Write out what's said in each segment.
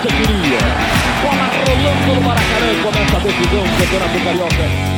você queria. Bola rolando no Maracanã, começa a decisão do Campeonato Carioca.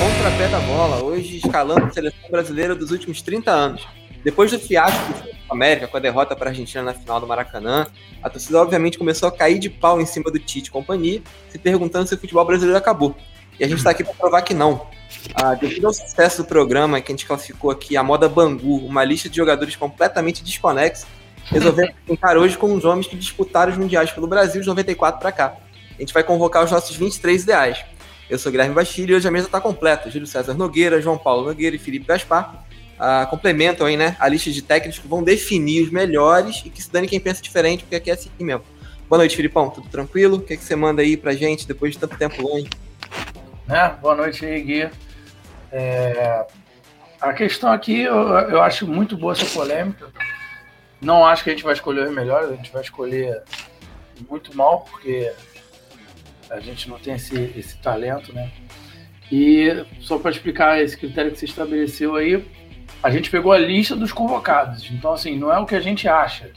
Contrapé da bola, hoje escalando a seleção brasileira dos últimos 30 anos. Depois do fiasco do América com a derrota para a Argentina na final do Maracanã, a torcida obviamente começou a cair de pau em cima do Tite e companhia, se perguntando se o futebol brasileiro acabou. E a gente está aqui para provar que não. Ah, devido ao sucesso do programa, que a gente classificou aqui a moda Bangu, uma lista de jogadores completamente desconexos, resolvemos brincar hoje com os homens que disputaram os mundiais pelo Brasil de 94 para cá. A gente vai convocar os nossos 23 ideais. Eu sou Guilherme Bastilho e hoje a mesa está completa. Júlio César Nogueira, João Paulo Nogueira e Felipe Gaspar uh, complementam aí, né, a lista de técnicos que vão definir os melhores e que se dane quem pensa diferente, porque aqui é assim mesmo. Boa noite, Filipão. Tudo tranquilo? O que, é que você manda aí pra gente depois de tanto tempo longe? É, boa noite aí, Gui. É, a questão aqui, eu, eu, acho muito boa essa polêmica. Não acho que a gente vai escolher os melhores, a gente vai escolher muito mal, porque a gente não tem esse, esse talento, né? E só para explicar esse critério que você estabeleceu aí, a gente pegou a lista dos convocados. Então, assim, não é o que a gente acha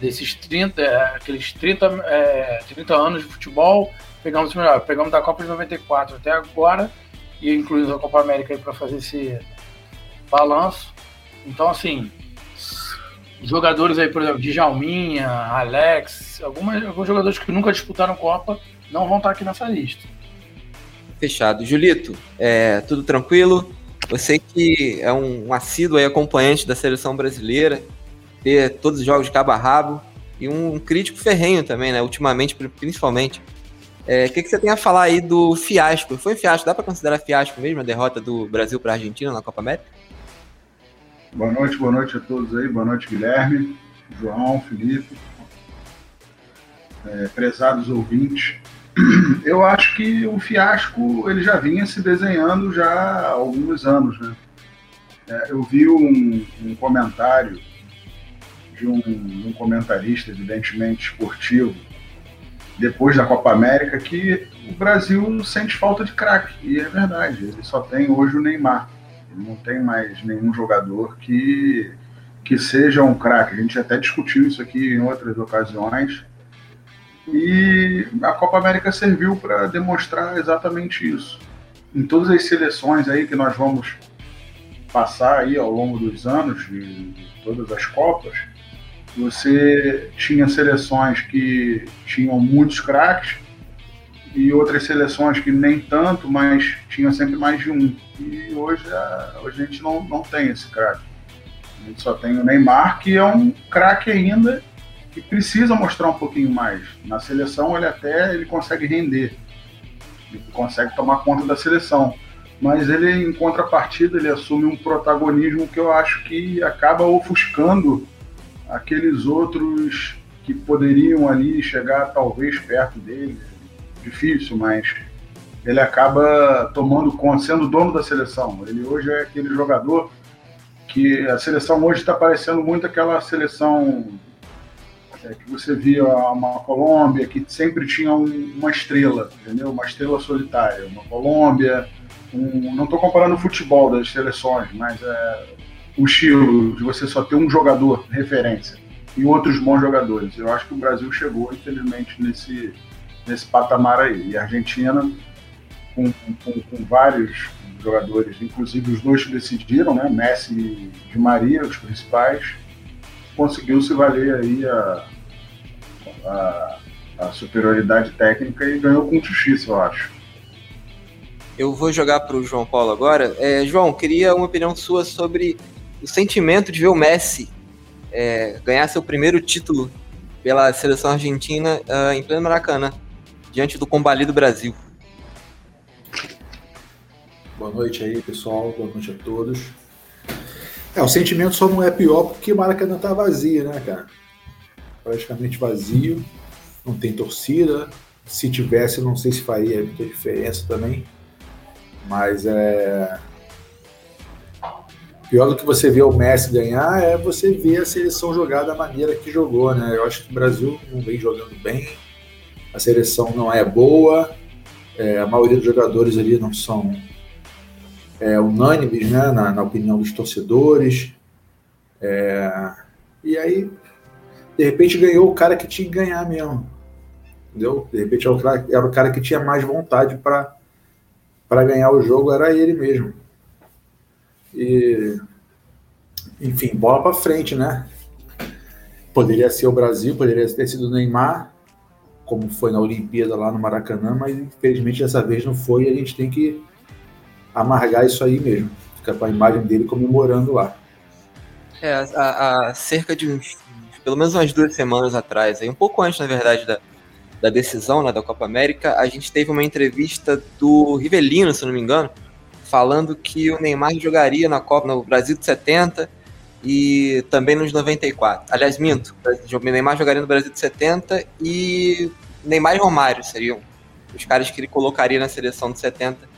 desses 30, é, aqueles 30, é, 30 anos de futebol, pegamos melhor. Pegamos da Copa de 94 até agora e incluímos a Copa América aí para fazer esse balanço. Então, assim, jogadores aí, por exemplo, Djalminha, Alex, algumas, alguns jogadores que nunca disputaram Copa não vão estar aqui nessa lista. Fechado. Julito, é, tudo tranquilo? Você que é um, um assíduo acompanhante da seleção brasileira, ter todos os jogos de cabo a rabo e um crítico ferrenho também, né? Ultimamente, principalmente. É, o que, que você tem a falar aí do fiasco? Foi fiasco, dá para considerar fiasco mesmo a derrota do Brasil para a Argentina na Copa América? Boa noite, boa noite a todos aí, boa noite Guilherme, João, Felipe, é, prezados ouvintes. Eu acho que o fiasco ele já vinha se desenhando já há alguns anos, né? É, eu vi um, um comentário de um, um, comentarista, evidentemente esportivo, depois da Copa América, que o Brasil sente falta de craque. E é verdade, ele só tem hoje o Neymar. Ele não tem mais nenhum jogador que, que seja um craque. A gente até discutiu isso aqui em outras ocasiões. E a Copa América serviu para demonstrar exatamente isso. Em todas as seleções aí que nós vamos passar aí ao longo dos anos, de, todas as Copas, você tinha seleções que tinham muitos craques e outras seleções que nem tanto, mas tinha sempre mais de um. E hoje a, hoje a gente não, não tem esse craque. A gente só tem o Neymar, que é um craque ainda que precisa mostrar um pouquinho mais. Na seleção ele até ele consegue render, ele consegue tomar conta da seleção, mas ele em contrapartida ele assume um protagonismo que eu acho que acaba ofuscando aqueles outros que poderiam ali chegar talvez perto dele. Difícil, mas ele acaba tomando conta, sendo dono da seleção. Ele hoje é aquele jogador que a seleção hoje está parecendo muito aquela seleção é, que você via uma Colômbia que sempre tinha um, uma estrela, entendeu? Uma estrela solitária. Uma Colômbia, um, não estou comparando o futebol das seleções, mas é, o estilo de você só ter um jogador referência e outros bons jogadores. Eu acho que o Brasil chegou, infelizmente, nesse, nesse patamar aí. E a Argentina, com, com, com vários jogadores, inclusive os dois que decidiram, né? Messi e Di Maria, os principais, conseguiu se valer aí a, a, a superioridade técnica e ganhou com justiça, eu acho. Eu vou jogar para o João Paulo agora. É, João, queria uma opinião sua sobre o sentimento de ver o Messi é, ganhar seu primeiro título pela seleção argentina uh, em pleno Maracanã, diante do combalido Brasil. Boa noite aí, pessoal. Boa noite a todos. É, o sentimento só não é pior porque o Maracanã tá vazio, né, cara? Praticamente vazio, não tem torcida. Se tivesse, não sei se faria muita diferença também. Mas é. Pior do que você ver o Messi ganhar é você ver a seleção jogar da maneira que jogou, né? Eu acho que o Brasil não vem jogando bem, a seleção não é boa, é, a maioria dos jogadores ali não são é, unânimes né, na, na, opinião dos torcedores. É, e aí, de repente, ganhou o cara que tinha que ganhar mesmo. Entendeu? De repente, era o cara, era o cara que tinha mais vontade para ganhar o jogo, era ele mesmo. E, enfim, bola para frente, né? Poderia ser o Brasil, poderia ter sido o Neymar, como foi na Olimpíada lá no Maracanã, mas infelizmente dessa vez não foi e a gente tem que amargar isso aí mesmo. Fica com a imagem dele comemorando lá. É, há, cerca de uns, pelo menos umas duas semanas atrás, aí, um pouco antes, na verdade, da, da decisão né, da Copa América, a gente teve uma entrevista do Rivelino, se não me engano, falando que o Neymar jogaria na Copa no Brasil de 70 e também nos 94. Aliás, minto, o Neymar jogaria no Brasil de 70 e Neymar e Romário seriam os caras que ele colocaria na seleção de 70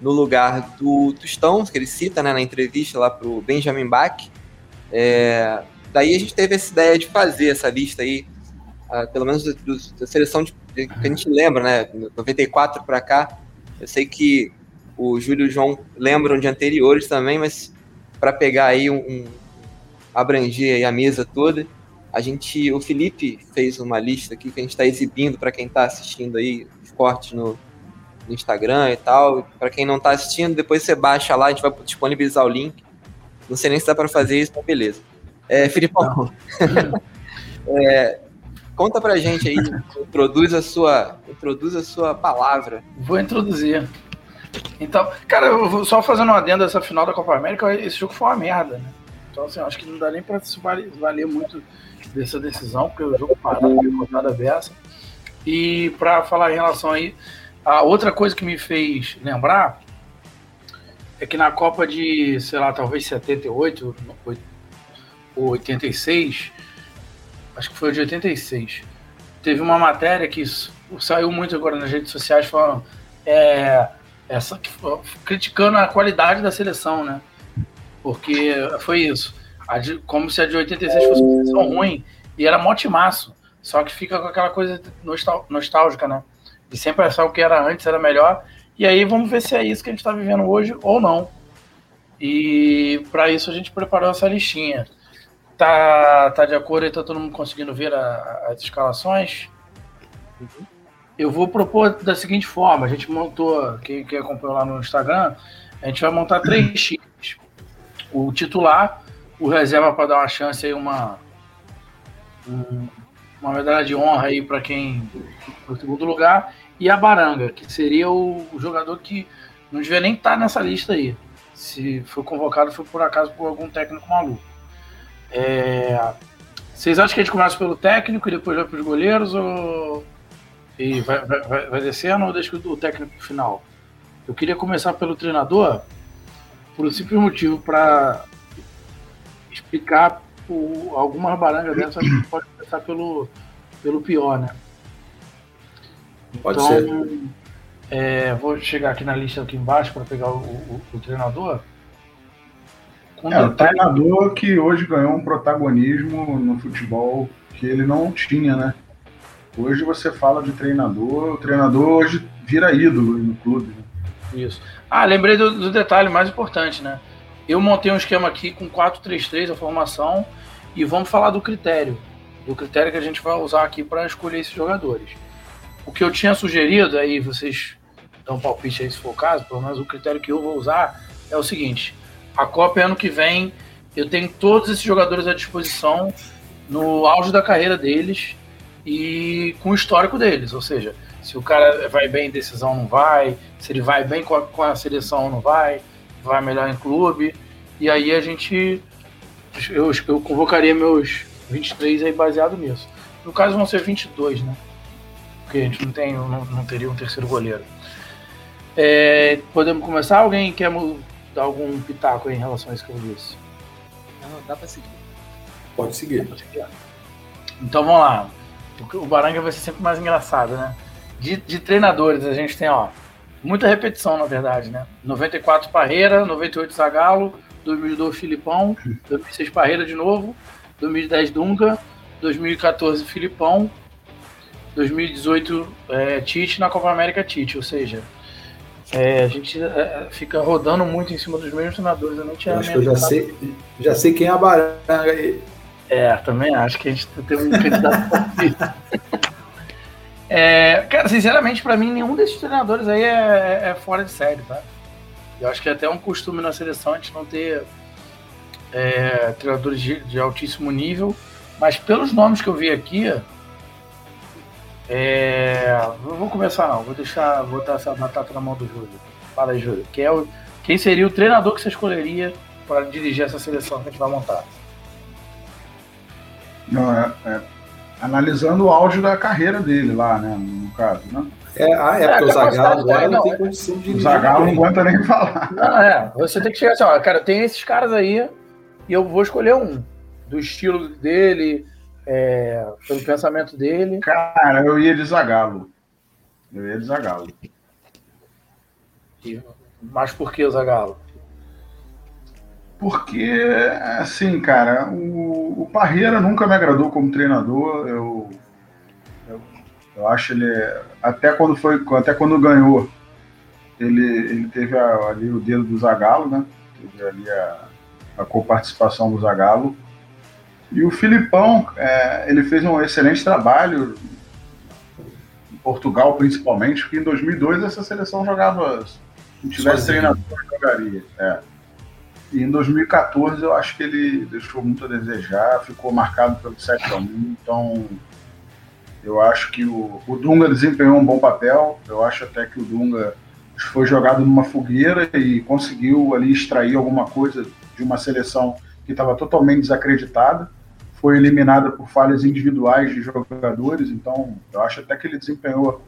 no lugar do Tostão, que ele cita né, na entrevista lá para o Benjamin Bach. É, daí a gente teve essa ideia de fazer essa lista aí, uh, pelo menos do, do, da seleção de, de, que a gente lembra, né? 94 para cá. Eu sei que o Júlio e o João lembram de anteriores também, mas para pegar aí um, um abranger aí a mesa toda, a gente, o Felipe fez uma lista aqui que a gente está exibindo para quem está assistindo aí os cortes no, no Instagram e tal. Para quem não está assistindo, depois você baixa lá, a gente vai disponibilizar o link. Não sei nem se dá para fazer isso, mas beleza. É, Filipão, é, conta pra gente aí, introduz a sua, introduz a sua palavra. Vou introduzir. Então, cara, só fazendo uma adenda dessa final da Copa América, esse jogo foi uma merda, né? Então, assim, acho que não dá nem pra se valer muito dessa decisão, porque o jogo parado, rodada aberta. E para falar em relação aí, a outra coisa que me fez lembrar é que na Copa de, sei lá, talvez 78 ou 86, acho que foi de 86, teve uma matéria que saiu muito agora nas redes sociais falando é, essa, criticando a qualidade da seleção, né? Porque foi isso. De, como se a de 86 fosse uma seleção ruim e era mó timaço. Só que fica com aquela coisa nostálgica, né? De sempre achar o que era antes era melhor. E aí vamos ver se é isso que a gente está vivendo hoje ou não. E para isso a gente preparou essa listinha. Tá, tá de acordo e tá todo mundo conseguindo ver a, as escalações? Uhum eu vou propor da seguinte forma: a gente montou, quem, quem acompanhou lá no Instagram, a gente vai montar três times: o titular, o reserva para dar uma chance aí, uma, uma medalha de honra aí para quem no segundo lugar, e a Baranga, que seria o, o jogador que não devia nem estar tá nessa lista aí. Se foi convocado, foi por acaso por algum técnico maluco. É, vocês acham que a gente começa pelo técnico e depois vai para os goleiros ou e vai, vai, vai descendo ou deixa o técnico final? Eu queria começar pelo treinador por um simples motivo para explicar o, algumas barangas dessas a gente pode começar pelo, pelo pior, né? Pode então, ser. É, vou chegar aqui na lista aqui embaixo para pegar o, o, o treinador. Com é, o treinador que hoje ganhou um protagonismo no futebol que ele não tinha, né? Hoje você fala de treinador, o treinador hoje vira ídolo no clube. Né? Isso. Ah, lembrei do, do, detalhe mais importante, né? Eu montei um esquema aqui com 4-3-3 a formação e vamos falar do critério. Do critério que a gente vai usar aqui para escolher esses jogadores. O que eu tinha sugerido, aí vocês dão palpite aí se for o caso, pelo menos o critério que eu vou usar é o seguinte: a Copa é ano que vem, eu tenho todos esses jogadores à disposição no auge da carreira deles e com o histórico deles, ou seja, se o cara vai bem em decisão não vai, se ele vai bem com a, com a seleção não vai, vai melhor em clube, e aí a gente eu, eu convocaria meus 23 aí baseado nisso. No caso vão ser 22, né? Porque a gente não tem, não, não teria um terceiro goleiro. É, podemos começar? Alguém quer dar algum pitaco em relação a isso que eu disse? Não, dá para seguir. Pode seguir. Então vamos lá o Baranga vai ser sempre mais engraçado, né? De, de, treinadores, a gente tem, ó, muita repetição, na verdade, né? 94 Parreira, 98 Zagalo, 2002 Filipão, 2006 Parreira de novo, 2010 Dunga, 2014 Filipão, 2018 é, Tite na Copa América Tite, ou seja, É, a gente é, fica rodando muito em cima dos mesmos treinadores. Eu não tinha Eu acho que eu já sei, já sei quem é a baranga aí. É, também acho que a gente tem um candidato. É, cara, sinceramente, pra mim, nenhum desses treinadores aí é, é fora de série, tá? Eu acho que é até um costume na seleção a gente não ter é, treinadores de, de altíssimo nível, mas pelos nomes que eu vi aqui, é, não vou começar não, vou deixar botar essa batata na mão do Júlio. Fala aí, Júlio. Quem, é o, quem seria o treinador que você escolheria para dirigir essa seleção que a gente vai montar? Não, é, é, analisando o auge da carreira dele lá, né? No caso, né? É, ah, é, É, porque o capacidade Zagallo agora não não, tem é. condição de O Zagallo não aguenta nem falar. Não, é, você tem que chegar assim, ó, cara, tem esses caras aí e eu vou escolher um. Do estilo dele, é, pelo pensamento dele. Cara, eu ia de Zagallo. Eu ia de Zagallo. Mas por que o Zagallo? Porque, assim, cara, o, o Parreira nunca me agradou como treinador. Eu, eu, eu acho ele. Até quando foi. Até quando ganhou, ele, ele teve a- ali o dedo do Zagallo, né? Teve ali a, a coparticipação do Zagallo. E o Filipão, é, ele fez um excelente trabalho em Portugal, principalmente, porque em 2002 essa seleção jogava. Se não tivesse Sozinho. treinador, jogaria. É. E em 2014 eu acho que ele deixou muito a desejar, ficou marcado pelo 7x1, então eu acho que o, o Dunga desempenhou um bom papel, eu acho até que o Dunga foi jogado numa fogueira e conseguiu ali extrair alguma coisa de uma seleção que estava totalmente desacreditada, foi eliminada por falhas individuais de jogadores, então eu acho até que ele desempenhou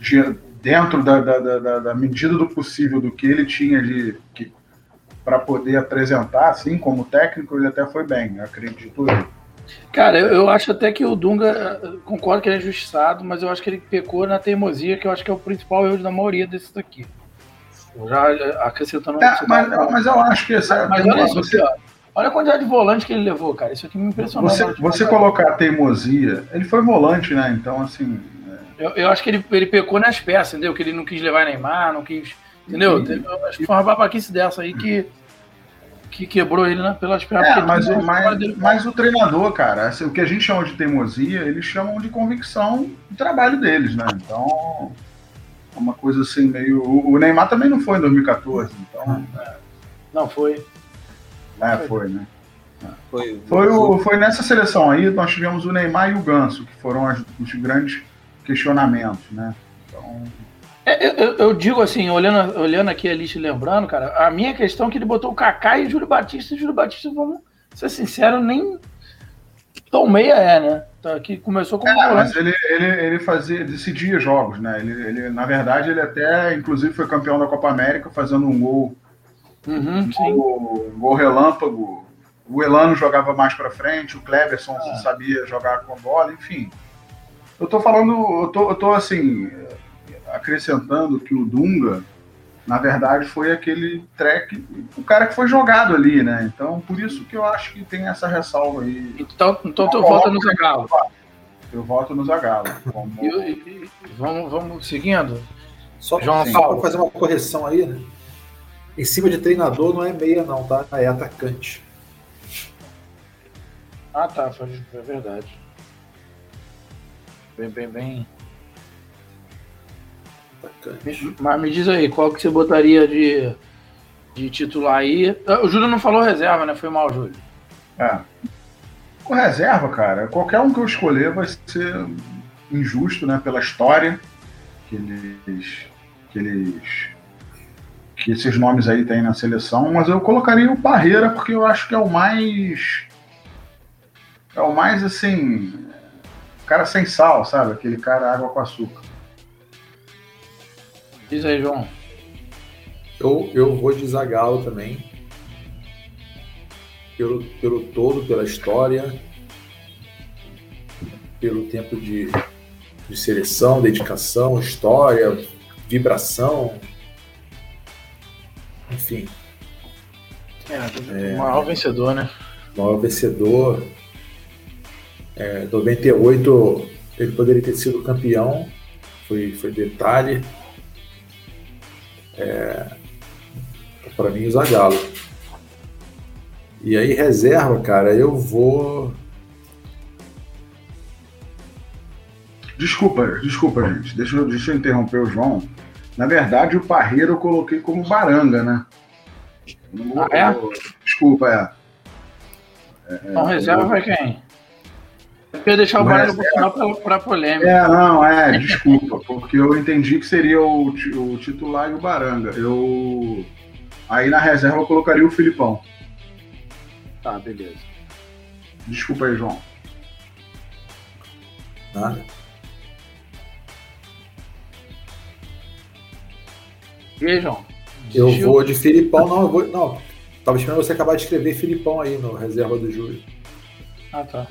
de- dentro da, da, da- da- da medida do possível do que ele tinha de que, para poder apresentar, assim, como técnico, ele até foi bem, acredito eu. Cara, eu, eu acho até que o Dunga, eh, concordo que ele é injustiçado, mas eu acho que ele pecou na teimosia, que eu acho que é o principal erro da maioria desses daqui. Eu já eh, acrescentando É, mas, mas eu acho que essa, Mas olha isso você, aqui, ó. Olha a quantidade de volante que ele levou, cara. Isso aqui me impressionou. você, você colocar teimosia, ele foi volante, né? Então, assim, Eu, eu acho que ele, ele pecou nas peças, entendeu? Que ele não quis levar Neymar, não quis. Entendeu? Eu acho que foi uma babaquice dessa aí que, que quebrou ele na, pelas pernas. É, mas, o- mas, mas o treinador, cara, assim, o que a gente chama de teimosia, eles chamam de convicção do trabalho deles, né? Então, é uma coisa assim meio. O Neymar também não foi em 2014, então. Não, foi. É, foi, né? Foi, Foi, o, foi nessa seleção aí, nós tivemos o Neymar e o Ganso, que foram as- os grandes questionamentos, né? Então, É, eu, eu- digo assim, olhando, olhando aqui a lista e lembrando, cara, a minha questão é que ele botou o Kaká e o Júlio Batista. E o Júlio Batista, vamos ser sinceros, nem tão meia é, né? Tá, que começou como É, mas ele, ele, ele fazia, decidia jogos, né? Ele, ele, na verdade, ele até, inclusive, foi campeão da Copa América fazendo um gol, Uhum, um gol, um gol relâmpago. O Elano jogava mais pra frente, o Cleberson Ah. sabia jogar com bola, enfim. Eu tô falando, eu tô, eu tô assim, acrescentando que o Dunga, na verdade, foi aquele track, o cara que foi jogado ali, né? Então, por isso que eu acho que tem essa ressalva aí. Então, então tu volta no Zagallo. Eu voto no Zagallo. como- vamos, vamos seguindo. Só, João só para fazer uma correção aí, né? Em cima de treinador não é meia, não, tá? É atacante. Ah, tá, é verdade. Bem, bem, bem. Mas me diz aí, qual que você botaria de, de titular aí? Ah, O Júlio não falou reserva, né? Foi mal, Júlio. É. Com reserva, cara, qualquer um que eu escolher vai ser injusto, né? Pela história que eles. que eles. que esses nomes aí têm na seleção, mas eu colocaria o Parreira porque eu acho que é o mais. É o mais assim. Cara sem sal, sabe? Aquele cara água com açúcar. Diz aí, João. Eu, eu vou de Zagallo também. Pelo, pelo todo, pela história, pelo tempo de, de seleção, dedicação, história, vibração. Enfim, É, o maior vencedor, né? maior vencedor. É, 98 ele poderia ter sido campeão, foi, foi detalhe. É, para mim, o Zagallo. E aí, reserva, cara, eu vou. Desculpa, desculpa, gente. Deixa eu, deixa eu interromper o João. Na verdade, o Parreira eu coloquei como Baranga, né? Não- Ah, é? Desculpa, é. Então reserva vai quem? Eu queria deixar o final pra, pra polêmica. É, não, é, desculpa, porque eu entendi que seria o, o titular e o Baranga. Eu. Aí na reserva eu colocaria o Filipão. Tá, beleza. Desculpa aí, João. Nada. E aí, João? Eu vou de Filipão, não, eu vou. Não, tava esperando você acabar de escrever Filipão aí no reserva do Júlio. Ah, tá.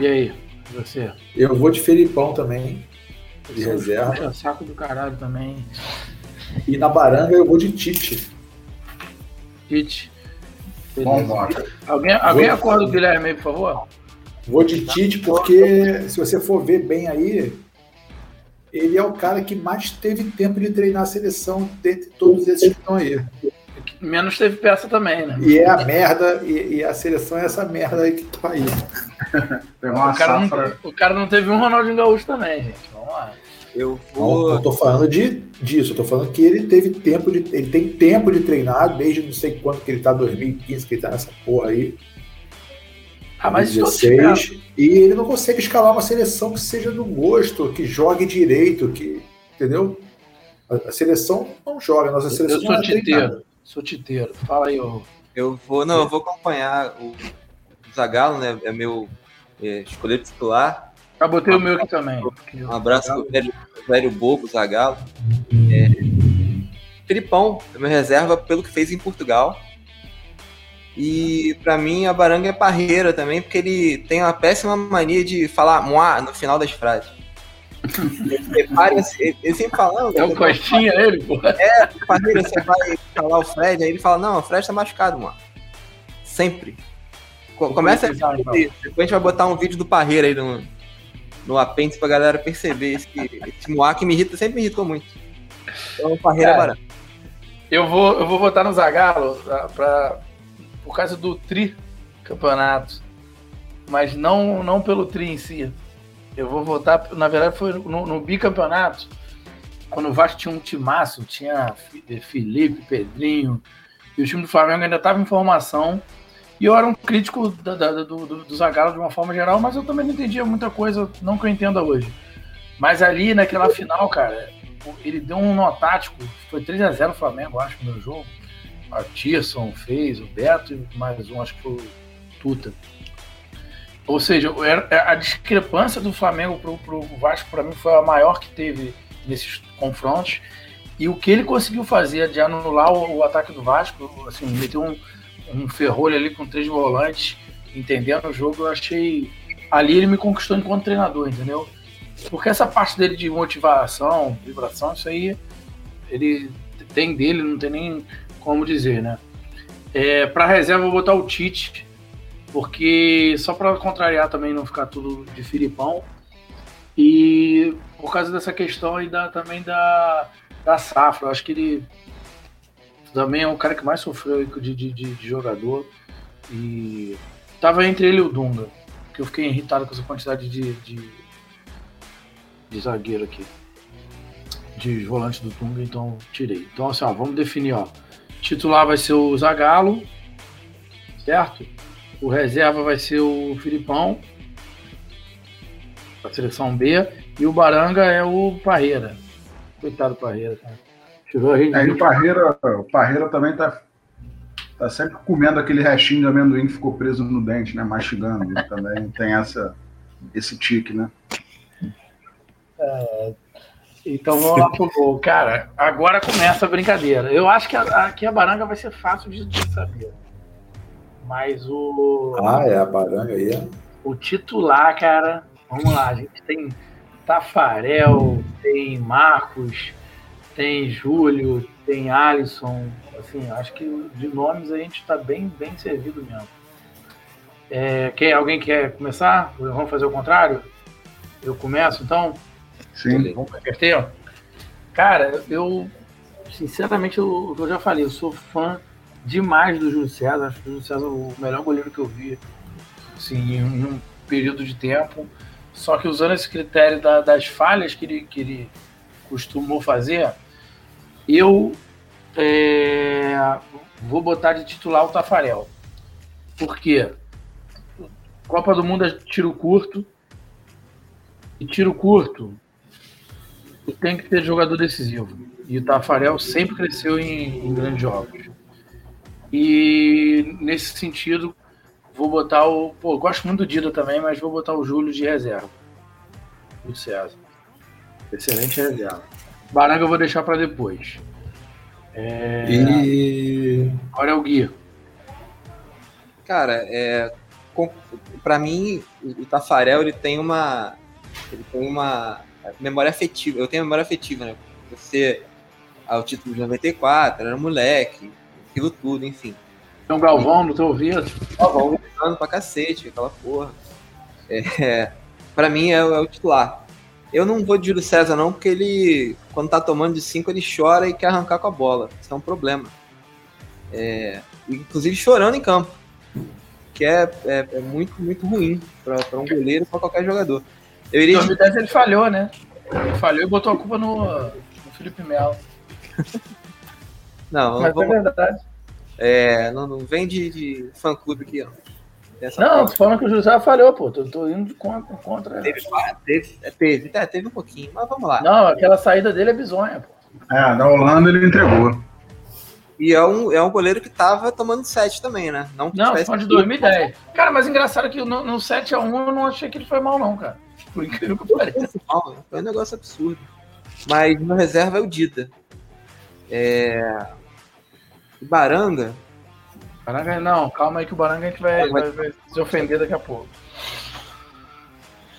E aí, você? Eu vou de Filipão também, de reserva. Puxa saco do caralho também. E na Baranga eu vou de Tite. Tite. Bom. Alguém, alguém Vou- acorda o Guilherme aí, por favor? Vou de Tite porque, se você for ver bem aí, ele é o cara que mais teve tempo de treinar a seleção dentre todos esses que estão aí. Menos teve peça também, né? E é a merda, e, e a seleção é essa merda aí que tá aí. O cara, não, o cara não teve um Ronaldinho Gaúcho também, gente. Vamos lá. Eu Não, vou. eu tô falando de, disso, eu tô falando que ele teve tempo de. Ele tem tempo de treinar desde não sei quanto que ele tá, 2015, que ele tá nessa porra aí. Ah, mas isso eu 16, e ele não consegue escalar uma seleção que seja do gosto, que jogue direito, que. Entendeu? A, a seleção não joga, a nossa Eu seleção sou não é treinada. Sou titeiro. Fala aí, ô. Eu vou. Não, eu vou acompanhar o Zagallo, né? É meu é, escolher titular. Já botei o meu aqui também. Um abraço pro velho, velho bobo Zagallo. É, Filipão, é meu reserva pelo que fez em Portugal. E pra mim a Baranga é parreira também, porque ele tem uma péssima mania de falar moá no final das frases. Ele, ele, ele sempre fala, É o Costinha ele, pô. Parreira, você vai falar o Fred, aí ele fala, não, o Fred tá machucado, mano. Sempre. Co- Começa a pesquisar, então. Depois a gente vai botar um vídeo do Parreira aí no, no apêndice pra galera perceber esse, esse moá que me irrita, sempre me irritou muito. Então, Parreira é Cara, barato. Eu vou, eu vou votar no Zagallo pra, pra- por causa do tri campeonato, mas não, não pelo tri em si. Eu vou votar, na verdade, foi no, no bicampeonato, quando o Vasco tinha um timaço, tinha Felipe, Pedrinho, e o time do Flamengo ainda estava em formação. E eu era um crítico da- da- do, do, do Zagallo de uma forma geral, mas eu também não entendia muita coisa, não que eu entenda hoje. Mas ali, naquela final, cara, ele deu um nó tático, foi 3x0 o Flamengo, acho, no jogo. O Tirson fez, o Beto mais um, acho que foi o Tuta. Ou seja, era- a discrepância do Flamengo pro, pro Vasco, para mim, foi a maior que teve nesses confrontos. E o que ele conseguiu fazer de anular o, o ataque do Vasco, assim, meteu um, um ferrolho ali com três volantes, entendendo o jogo, eu achei. Ali ele me conquistou enquanto treinador, entendeu? Porque essa parte dele de motivação, vibração, isso aí ele tem dele, não tem nem como dizer, né? É, para reserva eu vou botar o Tite, porque só para contrariar também não ficar tudo de Filipão e por causa dessa questão aí da, também da, da safra, eu acho que ele também é o cara que mais sofreu de, de, de- jogador e tava entre ele e o Dunga, que eu fiquei irritado com essa quantidade de, de, de zagueiro aqui de volante do Tunga, então tirei. Então, assim, ó, vamos definir, ó. Titular vai ser o Zagallo, certo? O reserva vai ser o Filipão, da seleção B, e o Baranga é o Parreira. Coitado do Parreira, cara. Tirou a gente. Aí o Parreira, o Parreira também tá, tá sempre comendo aquele restinho de amendoim que ficou preso no dente, né? Mastigando. Ele também tem essa, esse tique, né? Então vamos lá pro gol. Cara, agora começa a brincadeira. Eu acho que a- aqui a Baranga vai ser fácil de, de saber. Mas o. Ah, é, a baranga aí. é. O titular, cara, vamos lá, a gente tem Tafarel, tem Marcos, tem Júlio, tem Alisson, assim, acho que de nomes a gente está bem, bem servido mesmo. É, quer, alguém quer começar? Vamos fazer o contrário? Eu começo, então? Sim. Vamos inverter? Cara, eu. Sinceramente, eu, eu já falei, eu sou fã demais do Júlio César. Acho que o Júlio César é o melhor goleiro que eu vi assim, em um período de tempo. Só que usando esse critério da, das falhas que ele, que ele costumou fazer, eu é, vou botar de titular o Tafarel. Por quê? Copa do Mundo é tiro curto. E tiro curto tem que ter jogador decisivo. E o Tafarel sempre cresceu em, em grandes jogos. E nesse sentido, vou botar o. Pô, gosto muito do Dida também, mas vou botar o Júlio de reserva. O César. Excelente reserva. Baranga eu vou deixar para depois. É... E. Agora é o Gui. Cara, é, pra mim, o Tafarel ele tem uma. Ele tem uma memória afetiva. Eu tenho memória afetiva, né? Você, ao título de 94, era moleque, aquilo tudo, enfim. Um Galvão no teu ouvido? Galvão gritando pra cacete, aquela porra. É, pra mim é, é, o titular. Eu não vou de Júlio César, não, porque ele, quando tá tomando de 5, ele chora e quer arrancar com a bola. Isso é um problema. É, inclusive chorando em campo. Que é, é, é muito, muito ruim para um goleiro para qualquer jogador. Eu iria em 2010 de... ele falhou, né? Ele falhou e botou a culpa no, no Felipe Melo. não, Mas vamos... é verdade. É, não, não vem de, de fã-clube aqui, ó. não, tô falando que o José falhou, pô. Tô, tô indo contra. contra teve, teve, é, teve, é, teve um pouquinho, mas vamos lá. Não, aquela saída dele é bizonha, pô. É, na Holanda ele entregou. E é um, é um goleiro que tava tomando 7 também, né? Não, não foi de 2010. Cara, mas engraçado que no, no 7x1 eu não achei que ele foi mal, não, cara. Por incrível que pareça. Foi um negócio absurdo. Mas no reserva é o Dita. É... Baranga. Baranga, não, calma aí que o Baranga a gente vai, vai, vai se ofender daqui a pouco.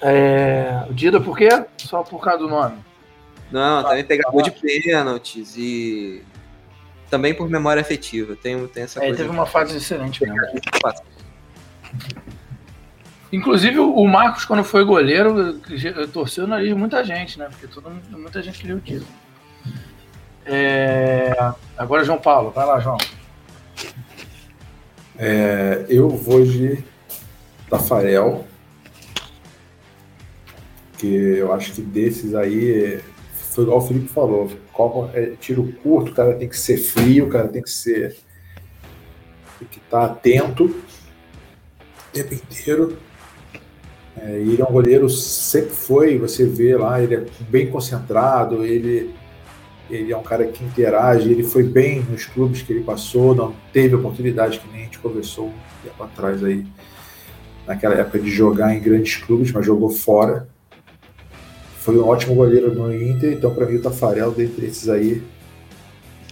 É... O Dida por quê? Só por causa do nome? Não, também pegador de pênaltis e também por memória afetiva. Tem, tem essa é, coisa. teve uma fase excelente mesmo. Inclusive, o Marcos, quando foi goleiro, torceu o nariz de muita gente, né? Porque todo, muita gente queria o título. É... Agora, João Paulo, vai lá, João. É, eu vou de Tafarel, que eu acho que desses aí, foi igual o Felipe falou, Copa é tiro curto, o cara tem que ser frio, o cara tem que ser. tem que estar atento o tempo inteiro. É, ele é um goleiro, sempre foi, você vê lá, ele é bem concentrado, ele, ele é um cara que interage, ele foi bem nos clubes que ele passou, não teve oportunidade, que nem a gente conversou um tempo atrás aí, naquela época de jogar em grandes clubes, mas jogou fora. Foi um ótimo goleiro no Inter, então para mim o Tafarel, dentre esses aí,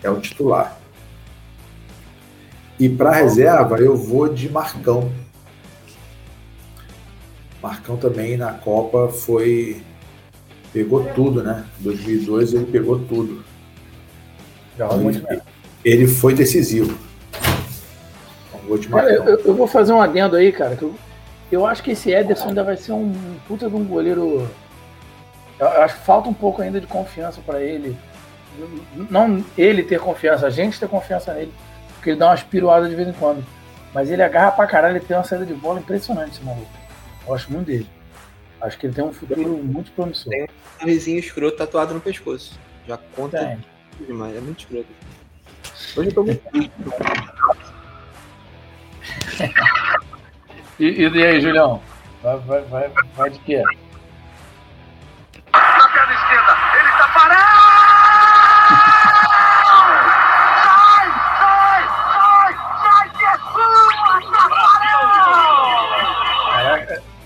é o titular. E para reserva, eu vou de Marcão Marcão também na Copa foi. pegou tudo, né? 2002 ele pegou tudo. Ele, ele foi decisivo. Olha, eu, eu, vou fazer um adendo aí, cara. Que eu, eu acho que esse Ederson ainda vai ser um puta de um goleiro. Eu acho que falta um pouco ainda de confiança para ele. Não ele ter confiança, a gente ter confiança nele. Porque ele dá umas piruadas de vez em quando. Mas ele agarra pra caralho, ele tem uma saída de bola impressionante, esse maluco. Gosto muito dele. Acho que ele tem um futuro muito promissor. Tem um vizinho escroto tatuado no pescoço. Já conta tem. Demais. É muito escroto. Hoje eu tô muito e, e, aí, Julião? Vai, vai, vai, vai de quê? Na perna esquerda, ele está parado!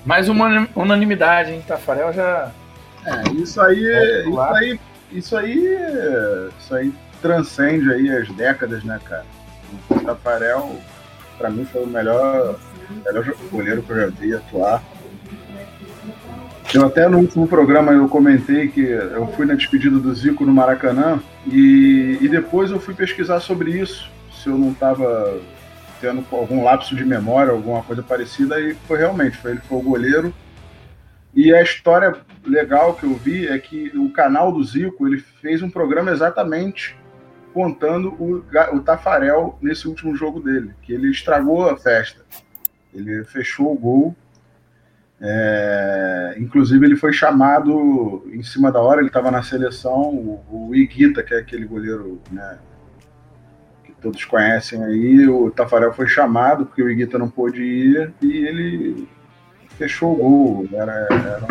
Mais uma unanimidade, hein? Tafarel já. É, isso aí, é isso aí, isso aí, isso aí transcende aí as décadas, né, cara? O Tafarel, para mim, foi o melhor, melhor goleiro que eu já vi atuar. Eu até no último programa eu comentei que eu fui na despedida do Zico no Maracanã e, e depois eu fui pesquisar sobre isso, se eu não estava tendo algum lapso de memória, alguma coisa parecida, e foi realmente, foi, ele foi o goleiro E a história legal que eu vi é que o canal do Zico ele fez um programa exatamente contando o, o Tafarel nesse último jogo dele, que ele estragou a festa. Ele fechou o gol. É, inclusive ele foi chamado em cima da hora, ele estava na seleção, o, o Iguita, que é aquele goleiro né, que todos conhecem aí, o Tafarel foi chamado porque o Iguita não pôde ir e ele fechou o gol. Era, era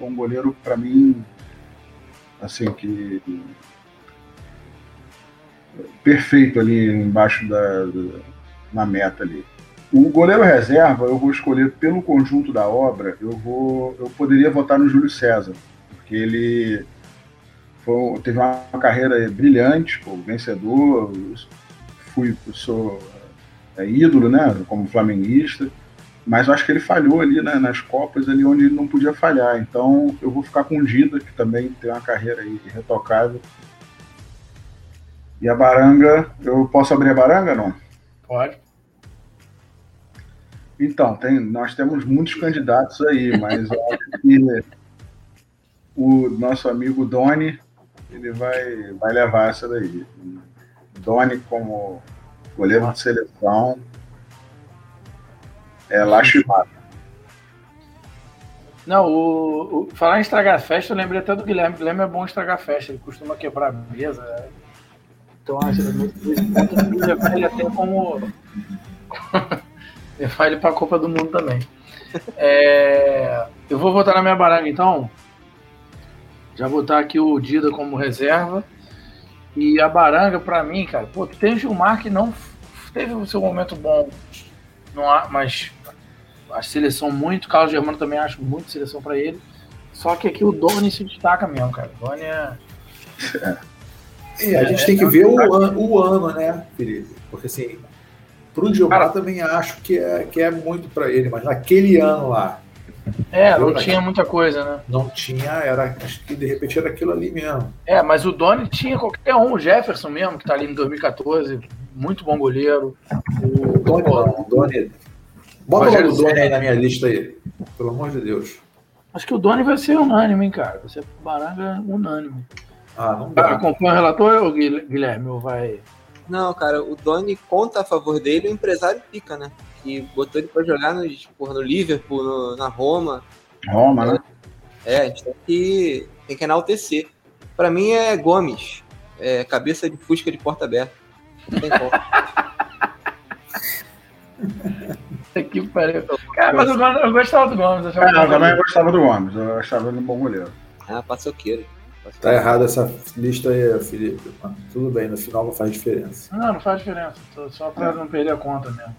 um, goleiro para mim assim que perfeito ali embaixo da, da- na meta ali. O goleiro reserva eu vou escolher pelo conjunto da obra. Eu vou, eu poderia votar no Júlio César, porque ele foi- teve uma carreira brilhante, pô, vencedor. Fui, sou é, ídolo, né, como flamenguista. Mas eu acho que ele falhou ali né, nas Copas, ali onde ele não podia falhar. Então eu vou ficar com o Dida, que também tem uma carreira aí irretocável. E a Baranga, eu posso abrir a Baranga não? Pode. Então, tem, nós temos muitos candidatos aí, mas eu acho que o nosso amigo Doni, ele vai, vai levar essa daí. Doni como goleiro de seleção é lastimado. Não, o, o- falar em estragar festa, eu lembrei até do Guilherme. Guilherme é bom estragar festa, ele costuma quebrar a mesa. né? Então, acho que muito levar ele até como. levar ele pra Copa do Mundo também. É, eu vou votar na minha baranga, então. Já botar aqui o Dida como reserva. E a baranga, pra mim, cara, pô, tem o Gilmar que não teve o seu momento bom, não há, mas a seleção muito, Carlos Germano também acho muito seleção pra ele. Só que aqui o Doni se destaca mesmo, cara. O Doni é. É, a gente tem que ver o, an- o ano, né, Felipe? Porque assim, pro Gilmar também acho que é, que é muito pra ele, mas naquele ano lá É, não tinha muita coisa, né? não tinha, era, acho que de repente era aquilo ali mesmo. É, mas o Doni tinha qualquer um, o Jefferson mesmo, que tá ali em 2014, muito bom goleiro. O, Doni pô, não, Doni. Bota Rogério logo o Doni aí na minha lista aí. Pelo amor de Deus. acho que o Doni vai ser unânime, hein, cara. Vai ser baranga unânime. Ah, não dá. Acompanha o relator, Guil- Guilherme, ou vai. Não, cara, o Doni conta a favor dele o empresário pica, né? Que botou ele pra jogar no, porra, no Liverpool, no- na Roma. Roma, né? É, a gente tem que, tem que enaltecer. Pra mim é Gomes. É, cabeça de fusca de porta aberta. Não tem como. Que pariu. Cara, mas eu, eu gostava do Gomes. achava É, eu também gostava do Gomes, eu achava ele um bom goleiro. ah, paçoqueiro. Tá errada essa lista aí, Felipe. Tudo bem, no final não faz diferença. Não, não faz diferença. Só pra não perder a conta mesmo.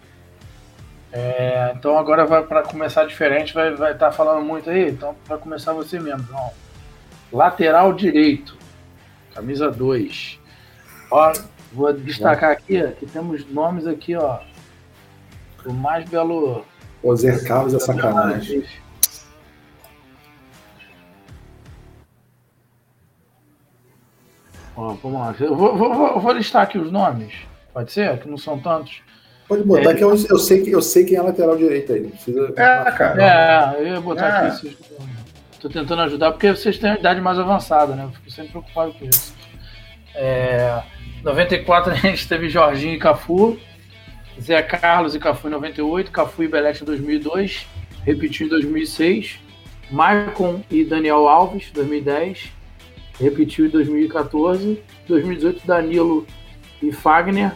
É, então agora vai para começar diferente, vai estar vai tá falando muito aí, então vai começar você mesmo, João. Lateral direito, camisa 2. Ó, vou destacar aqui ó, que temos nomes aqui, ó. O mais belo. O Zé Carlos é sacanagem. Ó, vamos lá. Eu vou, vou- vou- listar aqui os nomes. Pode ser? Que não são tantos. Pode botar É. que eu, eu sei que eu sei quem é lateral direito aí. Não precisa. É, cara. É, eu ia botar Ah. aqui. Vocês... Tô tentando ajudar porque vocês têm uma idade mais avançada, né? Eu fico sempre preocupado com isso. É, 94 a gente teve Jorginho e Cafu, Zé Carlos e Cafu em 98, Cafu e Belete em 2002, repetiu em 2006, Maicon e Daniel Alves, 2010, repetiu em 2014, 2018 Danilo e Fagner.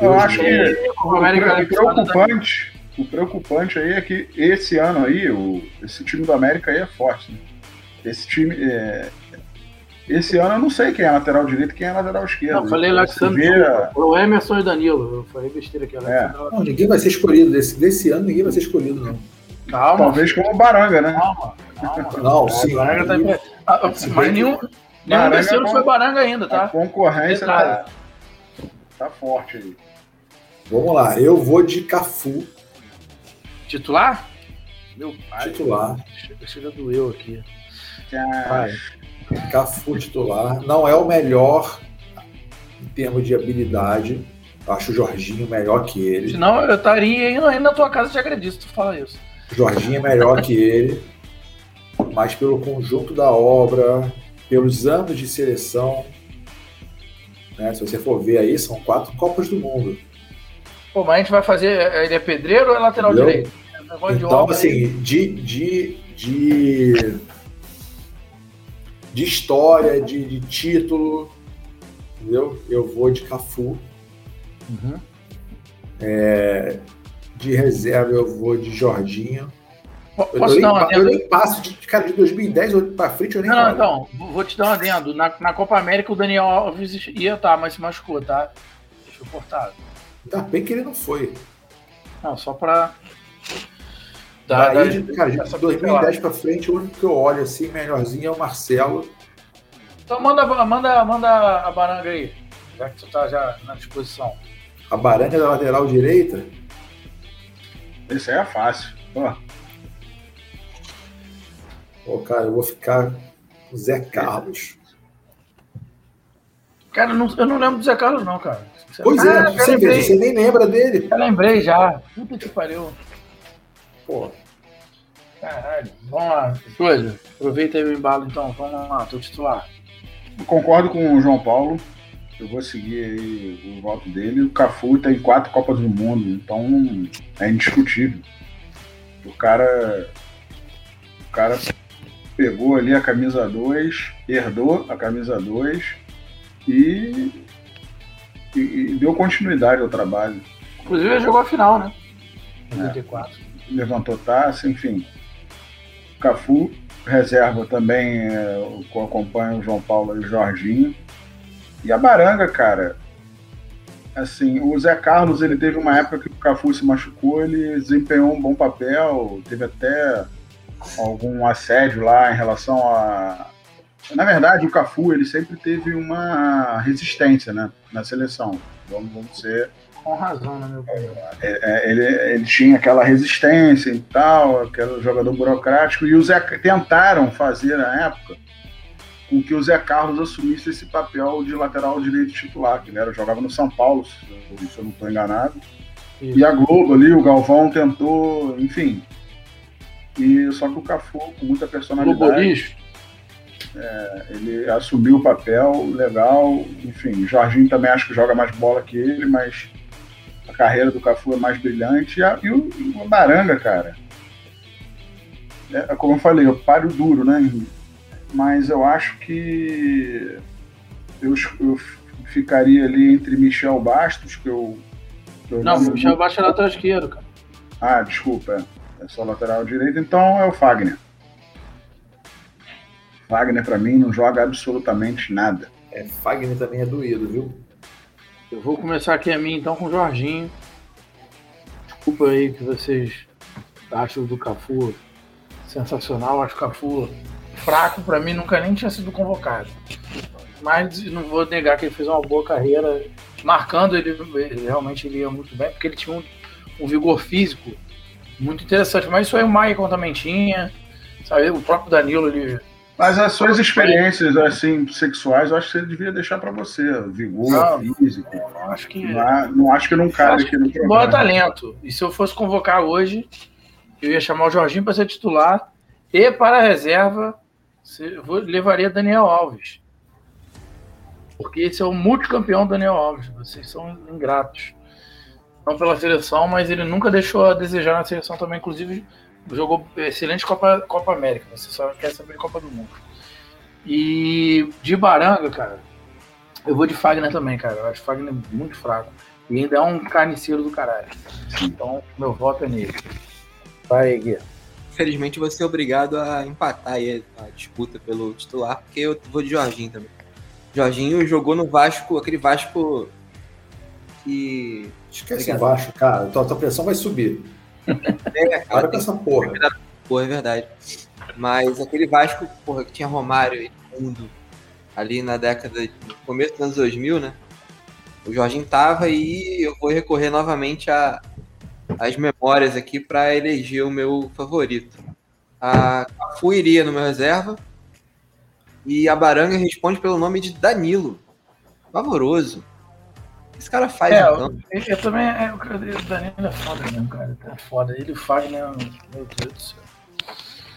Eu acho que o, América o preocupante, o preocupante aí é que esse ano aí, o, esse time do América aí é forte. né? Esse time. é, esse ano eu não sei quem é lateral direito e quem é lateral esquerdo. Não, eu falei Você Alexandre, vê a- desculpa. o Emerson e Danilo. Eu falei besteira aqui, Alexandre. Não, ninguém vai ser escolhido. Desse, desse ano ninguém vai ser escolhido, não. Calma, Talvez como o Baranga, né? calma, calma. Não, sim. Baranga tá em- Ah, Mas nenhum, nenhum ano é foi. Baranga ainda, A tá? concorrência Detalhe. tá, tá forte aí. Vamos lá, eu vou de Cafu, Titular? Meu pai. titular. Chega, chega doeu aqui. Ah, Vai. Cafu titular. Não é o melhor em termos de habilidade. Acho o Jorginho melhor que ele. Senão eu estaria indo aí na tua casa te agredir se tu fala isso. O Jorginho é melhor que ele. mas pelo conjunto da obra, pelos anos de seleção. Né? Se você for ver aí, são quatro Copas do Mundo. Pô, mas a gente vai fazer. Ele é pedreiro ou é lateral Entendeu? direito? De Então, aí. assim, de, de, de, de história, de, de título, entendeu? Eu vou de Cafu. Uhum. De reserva, eu vou de Jorginho. Eu, Posso eu, dar um nem, eu adendo? nem passo de cara de 2010 eu- pra frente, eu nem Não, não, então, vou- te dar um adendo. Na, na Copa América o Daniel Alves ia estar, mas se machucou, tá? Deixa eu cortar. Ainda bem que ele não foi. Não, só pra. Dar- Daí, de, cara, de essa 2010 pra frente, o único que eu olho assim, melhorzinho, é o Marcelo. Então manda, manda, manda a baranga aí, já que tu tá já na disposição. A Baranga da lateral direita. Esse aí é fácil. Pô, Pô, cara, eu vou ficar com o Zé Carlos. Cara, eu não, eu não lembro do Zé Carlos, não, cara. Pois é, Ah, já você, vê, você nem lembra dele. Já lembrei já. Puta que pariu. Pô, Caralho. Vamos lá. Coisa. Aproveita aí o embalo então. Vamos lá, tô titular. eu concordo com o João Paulo. Eu vou seguir aí o voto dele. O Cafu tem quatro Copas do Mundo, então é indiscutível. O cara. O cara pegou ali a camisa 2, herdou a camisa 2 e, e, e deu continuidade ao trabalho. Inclusive ele jogou a final, né? 94. Levantou taça, enfim. Cafu, reserva também, é, que acompanha o João Paulo e o Jorginho. E a Baranga, cara, assim, o Zé Carlos, ele teve uma época que o Cafu se machucou, ele desempenhou um bom papel, teve até algum assédio lá em relação a... Na verdade, o Cafu, ele sempre teve uma resistência, né, na seleção. Vamos, vamos ser Com razão, né, meu pai? é, ele, ele tinha aquela resistência e tal, aquele jogador burocrático, e o Zé tentaram fazer na época com que o Zé Carlos assumisse esse papel de lateral direito titular, que ele era, jogava no São Paulo, se eu- não estou enganado. Isso. E a Globo ali, o Galvão tentou, enfim. E só que o Cafu, com muita personalidade, Globolixo. ele assumiu o papel legal. Enfim, o Jorginho também acho que joga mais bola que ele, mas a carreira do Cafu é mais brilhante. E, a, e o, e o Baranga, cara. É, como eu falei, eu paro duro, né? Mas eu acho que eu, eu ficaria ali entre Michel Bastos, que eu. que eu Não, Michel muito- Baixo é lateral esquerdo, cara. Ah, desculpa. É é só lateral direito, então é o Fagner. Wagner, pra mim, não joga absolutamente nada. é, Fagner também é doído, viu? Eu vou começar aqui a mim então com o Jorginho. Desculpa aí que vocês acham do Cafu sensacional. Acho o Cafu fraco, pra mim nunca nem tinha sido convocado. Mas não vou negar que ele fez uma boa carreira. Marcando, ele, ele realmente ele ia muito bem, porque ele tinha um, um vigor físico muito interessante. Mas isso aí o Maicon também tinha. Sabe, o próprio Danilo ele Mas as suas experiências assim sexuais, eu acho que você devia deixar pra você. Vigor, Não. físico. eu acho que Não, não acho que não cabe aqui no programa. talento. E se eu fosse convocar hoje, eu ia chamar o Jorginho para ser titular e para a reserva se- eu levaria Daniel Alves. Porque esse é o multicampeão Daniel Alves. Vocês são ingratos. Não pela seleção, mas ele nunca deixou a desejar na seleção também. Inclusive, jogou excelente Copa, Copa América. Você só quer saber Copa do Mundo. E de Baranga, cara, eu vou de Fagner também, cara. Eu acho Fagner muito fraco. E ainda é um carniceiro do caralho. Então, meu voto é nele. Vai, Gui. Infelizmente, vou ser obrigado a empatar aí a disputa pelo titular, porque eu vou de Jorginho também. Jorginho jogou no Vasco, aquele Vasco que. Esquece o Vasco, cara. Tua, tua pressão vai subir. É, cara, com essa porra. Pô, é verdade. Mas aquele Vasco, porra, que tinha Romário e Mundo ali na década, no começo dos anos 2000, né? O Jorginho tava e eu vou recorrer novamente a, às memórias aqui para eleger o meu favorito. A Cafu iria no meu reserva e a Baranga responde pelo nome de Danilo. Pavoroso. Esse cara faz É, no eu, eu também. É, o Danilo é foda mesmo, cara. É foda. Ele faz, né? Meu Deus do céu.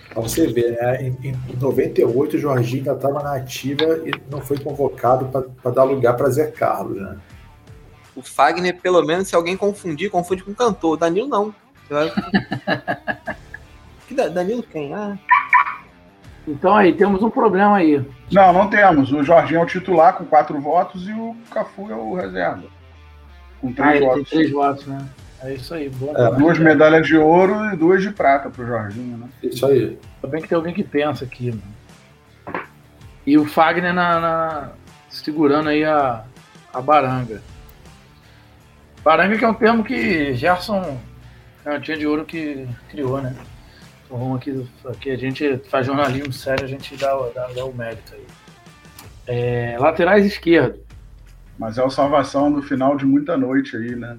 Pra você ver, né? Em, em 98 o Jorginho ainda estava na ativa e não foi convocado para dar lugar para Zé Carlos, né? O Fagner, pelo menos, se alguém confundir, confunde com cantor. O Danilo não. Que Danilo quem? Ah, Então aí, temos um problema aí. Não, não temos. O Jorginho é o titular com quatro votos e o Cafu é o reserva. Com Ah, três tem votos. três votos, né? É isso aí. É, Duas medalhas de ouro e duas de prata pro Jorginho, né? Isso aí. Ainda bem que tem alguém que pensa aqui, mano. E o Fagner na, na- segurando aí a, a baranga. Baranga que é um termo que Gerson Cantinha de Ouro que criou, né? Então vamos aqui, aqui a gente faz jornalismo sério, a gente dá, o- dá, dá o mérito aí. É, laterais esquerdo. Mas é a salvação do final de muita noite aí, né?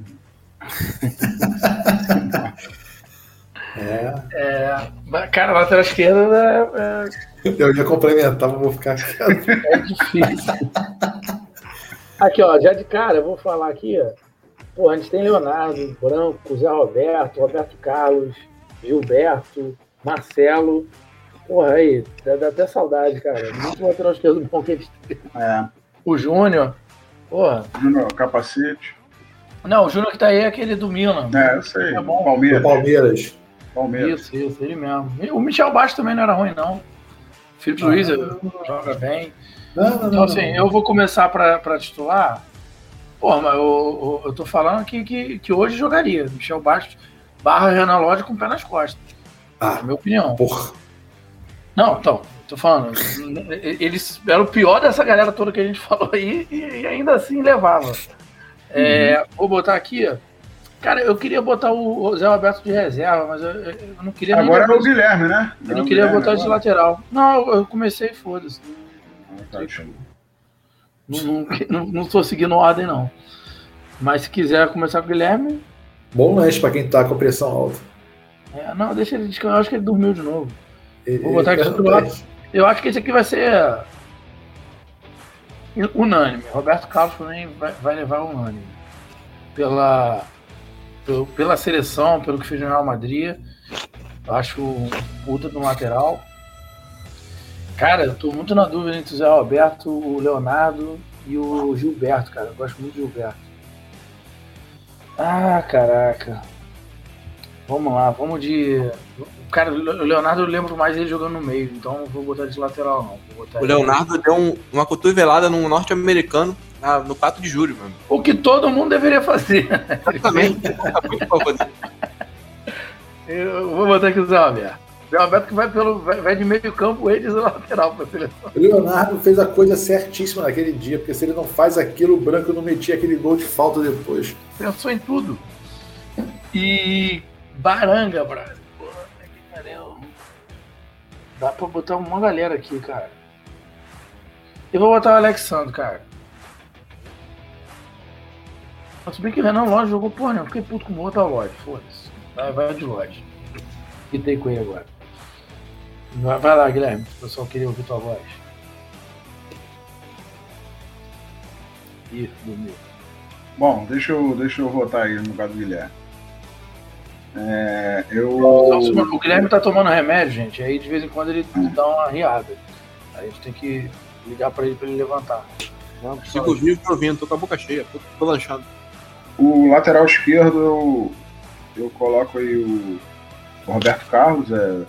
É. É, cara, lateral esquerdo é, Eu ia complementar, mas vou ficar quieto. é, é difícil. aqui, ó, já de cara, eu vou falar aqui, ó. Pô, a gente tem Leonardo, Branco, Zé Roberto, Roberto Carlos, Gilberto, Marcelo. Porra, aí, dá, dá até saudade, cara. Muito lateral esquerdo bom que eles têm. É. O Júnior. Porra. Júnior, capacete. Não, o Júnior que tá aí é aquele do Milan. É, eu sei. É bom. O Palmeiras. Palmeiras. Palmeiras. Isso, isso, ele mesmo. E O Michel Baixo também não era ruim, não. Felipe Luiz joga bem. Não, não, Então, não. assim, eu vou começar pra, pra titular. Pô, mas eu, eu, eu tô falando que, que, que hoje jogaria. Michel Bastos barra Renan Lodge com o pé nas costas. Ah, Na minha opinião. porra. Não, então, tô falando. Eles eram o pior dessa galera toda que a gente falou aí e, ainda assim levava. É, Vou botar aqui, ó. Cara, eu queria botar o Zé Roberto de reserva, mas eu, eu não queria nem Agora é o Guilherme, né? Eu não queria botar de de lateral. Não, eu comecei, foda-se. Tá, Não, não, não, não tô seguindo ordem, não. Mas se quiser começar com o Guilherme, Bom lanche pra quem tá com pressão alta. é, não, deixa ele descansar. Eu acho que ele dormiu de novo. Ele- Vou botar aqui do lado. Eu acho que esse aqui vai ser unânime. Roberto Carlos também vai, vai levar unânime. Pela, pelo- pela seleção, pelo que fez no Real Madrid. Eu acho um puta do lateral. Cara, eu tô muito na dúvida entre o Zé Roberto, o Leonardo e o Gilberto, cara. Eu gosto muito do Gilberto. Ah, caraca. Vamos lá, vamos de. Cara, o Leonardo eu lembro mais ele jogando no meio, então não vou botar de lateral, não. O ele- Leonardo deu um- uma cotovelada num norte-americano no 4 de julho, mano. O que todo mundo deveria fazer. Exatamente. Eu vou botar aqui o Zé Roberto. Roberto que vai, pelo, vai, de meio campo, ele e lateral pra seleção. O Leonardo fez a coisa certíssima naquele dia, porque se ele não faz aquilo, o Branco não metia aquele gol de falta depois. Pensou em tudo. E Baranga, que pariu. Dá pra botar uma galera aqui, cara. Eu vou botar o Alexandre, cara. Mas Se bem que o Renan Lodge jogou porra, não. Fiquei puto com o outro Lodge. Foda-se. Vai, vai de Lodge. Quitei com ele agora. Vai, lá, Guilherme. O pessoal queria ouvir tua voz. Ih, dormiu. Bom, deixa eu, deixa eu votar aí no lugar do Guilherme. É, eu. O Guilherme tá tomando remédio, gente. Aí de vez em quando ele dá uma riada. Aí a gente tem que ligar pra ele pra ele levantar. Não, Sigo vivo tô ouvindo, tô com a boca cheia, tô, tô lanchando. O lateral esquerdo eu, eu coloco aí o, o Roberto Carlos, é,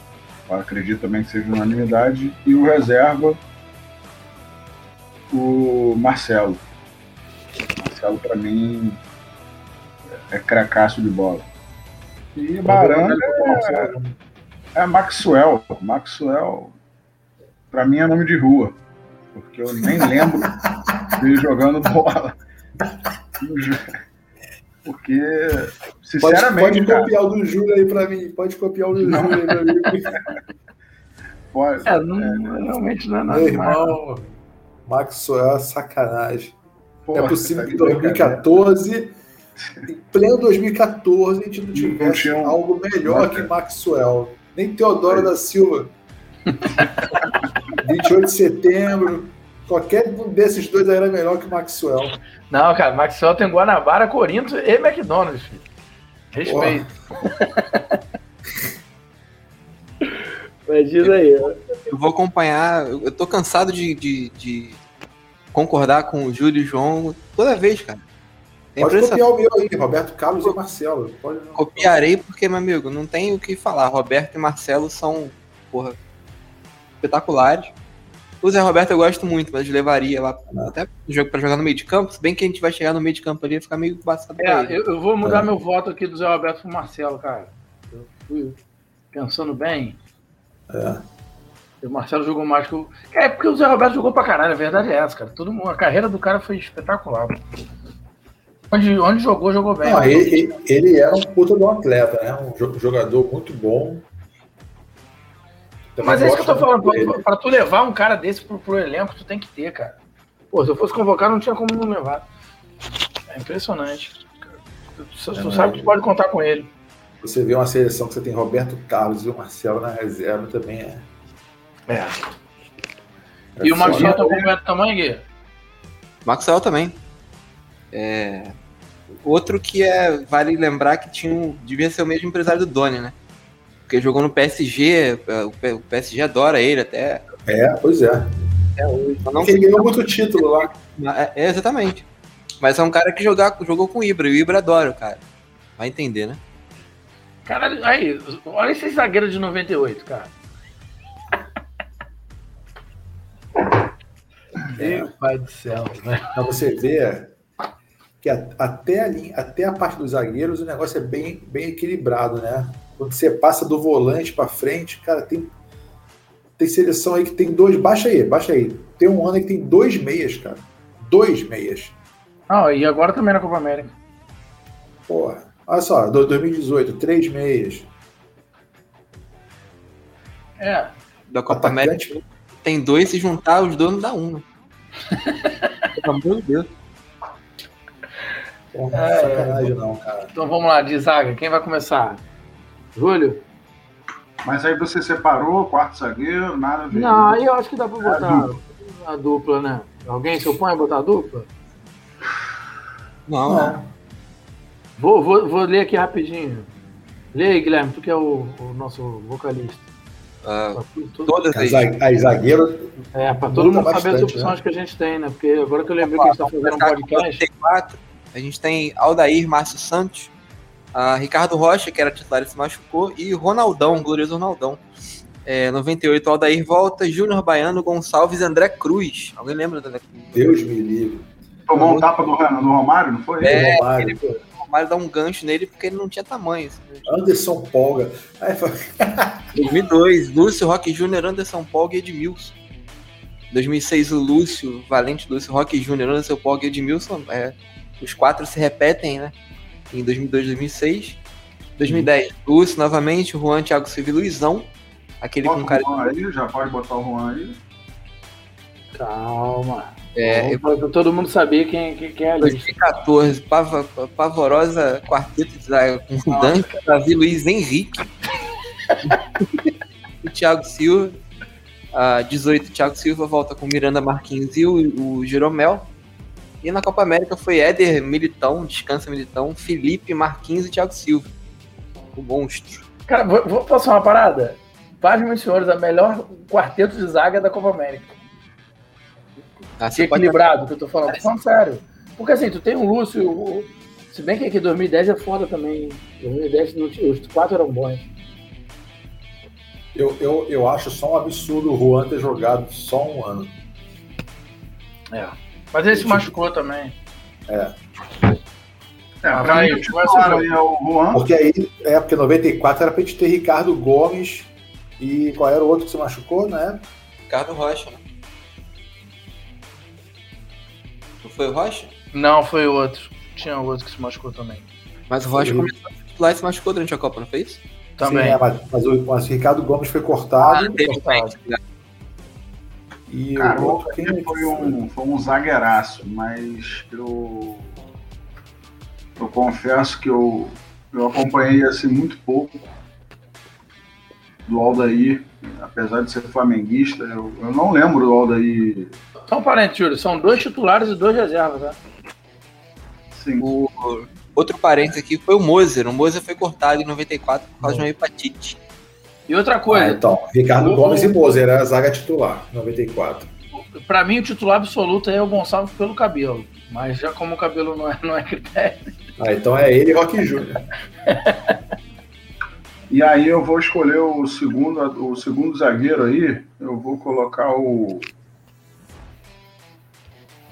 acredito também que seja unanimidade, e o reserva, o Marcelo. Marcelo, para mim, é cracaço de bola. E Baranga é, é Maxwell. Maxwell, para mim, é nome de rua, porque eu nem lembro dele jogando bola. Porque, Pode, sinceramente, pode cara, copiar o do Júlio aí pra mim. Pode copiar o do Não. Júlio aí pra mim. pode- É, não, realmente não é nada. Meu irmão, Maxwell é sacanagem. porra, é possível que em de brincadeira. 2014, em pleno 2014, a gente não tivesse tinha um- algo melhor que cara. Maxwell. Nem Teodoro da Silva. 28 de setembro. Qualquer um desses dois aí era melhor que Maxwell. Não, cara, Maxwell tem Guanabara, Corinto e McDonald's, filho. Respeito. Mas diz aí. Eu vou acompanhar. Eu eu tô cansado de, de, de concordar com o Júlio e o João toda vez, cara. É Pode copiar o meu aí, Roberto Carlos e Marcelo. Pode não. Copiarei porque, meu amigo, não tem o que falar. Roberto e Marcelo são, porra, espetaculares. O Zé Roberto eu gosto muito, mas levaria lá até pro jogo pra jogar no meio de campo. Se bem que a gente vai chegar no meio de campo ali e ficar meio pra É, eu, eu vou mudar meu voto aqui do Zé Roberto pro Marcelo, cara. Eu fui pensando bem. É. O Marcelo jogou mais que o. É porque o Zé Roberto jogou pra caralho, a verdade é essa, cara. Todo mundo, a carreira do cara foi espetacular. Onde, onde jogou, jogou bem. Não, ele, ele- ele era um puta de um atleta, né? Um jo- jogador muito bom. Mas é isso que eu tô falando, pra, pra tu levar um cara desse pro, pro elenco, tu tem que ter, cara. Pô, se eu fosse convocar, não tinha como não levar. É impressionante. Tu, tu É, sabe que tu pode contar com ele. Você vê uma seleção que você tem Roberto Carlos e o Marcelo na reserva também é. É. é E o. Marcelo tá completo tamanho, Gui? Maxwell também. É, Outro que é vale lembrar que tinha um, devia ser o mesmo empresário do Doni, né? Porque jogou no PSG, é, o PSG adora ele até, É, pois é. hoje. Mas não ele ganhou muito título lá. É, é, exatamente. Mas é um cara que jogar, jogou com o Ibra, e o Ibra adora o cara. Vai entender, né? Caralho, aí, olha esse zagueiro de 98, cara. Meu pai do céu, né? Pra você ver que até, a linha, até a parte dos zagueiros o negócio é bem, bem equilibrado, né? Quando você passa do volante pra frente, cara, tem, tem seleção aí que tem dois. Baixa aí, baixa aí. Tem um ano aí que tem dois meias, cara. Dois meias. Ah, e agora também na Copa América. Porra. Olha só, do- 2018, três meias. É. Da Copa América Atacante, tem dois, se juntar os dois não dá um. né? Pelo amor de Deus. porra, É, sacanagem não, cara. Então vamos lá, de zaga. Quem vai começar? Júlio? Mas aí você separou, quarto zagueiro, nada a ver. Não, aí eu acho que dá pra botar a dupla, né? Alguém se opõe a botar a dupla? Não, Não. Vou, vou, vou ler aqui rapidinho. Lê aí, Guilherme, tu que é o, o nosso vocalista. tu- tu- todas As as. za- as zagueiras, É, pra todo mundo Luta saber as bastante, opções que a gente tem, né? Porque agora que eu lembrei que a gente tá fazendo um podcast. 94, a gente tem Aldair Márcio Santos, ah, Ricardo Rocha, que era titular e se machucou, e Ronaldão, glorioso Ronaldão. É, 98, Aldair volta, Júnior Baiano, Gonçalves e André Cruz. Alguém lembra do André Cruz? Deus me livre. Tomou um tapa do, do Romário, não foi? É, Romário, O Romário dá um gancho nele porque ele não tinha tamanho. assim. Anderson Polga. Aí, fala, 2002, Lúcio, Roque Júnior, Anderson Polga e Edmilson. 2006, o Lúcio, Valente, Lúcio, Roque Júnior, Anderson Polga e Edmilson. É, os quatro se repetem, né? Em 2002, 2006. 2010, Lúcio novamente, Juan, Thiago Silva e Luizão. Aquele Bota com o cara. Juan aí, já pode botar o Juan aí. Calma. É, Pra pra todo mundo saber quem, quem, quem é a lista. 2014, pava- pavorosa quarteto de zaga com Dante, Davi Luiz Henrique. e Thiago Silva. Ah, 18, Thiago Silva volta com Miranda Marquinhos e o, o Jeromel. E na Copa América foi Éder Militão, descansa Militão, Felipe Marquinhos e Thiago Silva. O monstro. Cara, vou, vou passar uma parada? Paz, meus senhores, a melhor quarteto de zaga da Copa América. Ah, Que pode- equilibrado que eu tô falando. Tô falando sério. Porque assim, tu tem o Lúcio, o- se bem que aqui 2010 é foda também. 2010 não tinha- os quatro eram bons. Eu, eu, eu acho só um absurdo o Juan ter jogado só um ano. É. Mas ele se machucou também. É, Ah, pra mim, o aí é o Juan. Porque aí, é porque 94 era pra gente ter Ricardo Gomes e qual era o outro que se machucou, né? Ricardo Rocha, né? Não foi o Rocha? Não, foi outro. Tinha outro que se machucou também. Mas o Rocha Sim. começou a titular e se machucou durante a Copa, não foi isso? Também. Sim, é, mas, mas o, mas o Ricardo Gomes foi cortado teve cortado. E Cara, o outro foi um, foi um zagueiraço, mas eu, eu confesso que eu, eu acompanhei assim muito pouco do Aldair, apesar de ser flamenguista, eu, eu não lembro do Aldair. Só um parente, Júlio. São dois titulares e dois reservas, né? Sim, O outro parênteses aqui foi o Moser. O Moser foi cortado em 94 por causa de uma hepatite. E outra Ah, coisa, então, Ricardo O- Gomes e Moser era a zaga titular, 94. pra mim o titular absoluto é o Gonçalves pelo cabelo. Mas já como o cabelo não é, não é critério. Ah, então é ele e Rock Júnior. E aí eu vou escolher o segundo, o segundo zagueiro aí. Eu vou colocar o.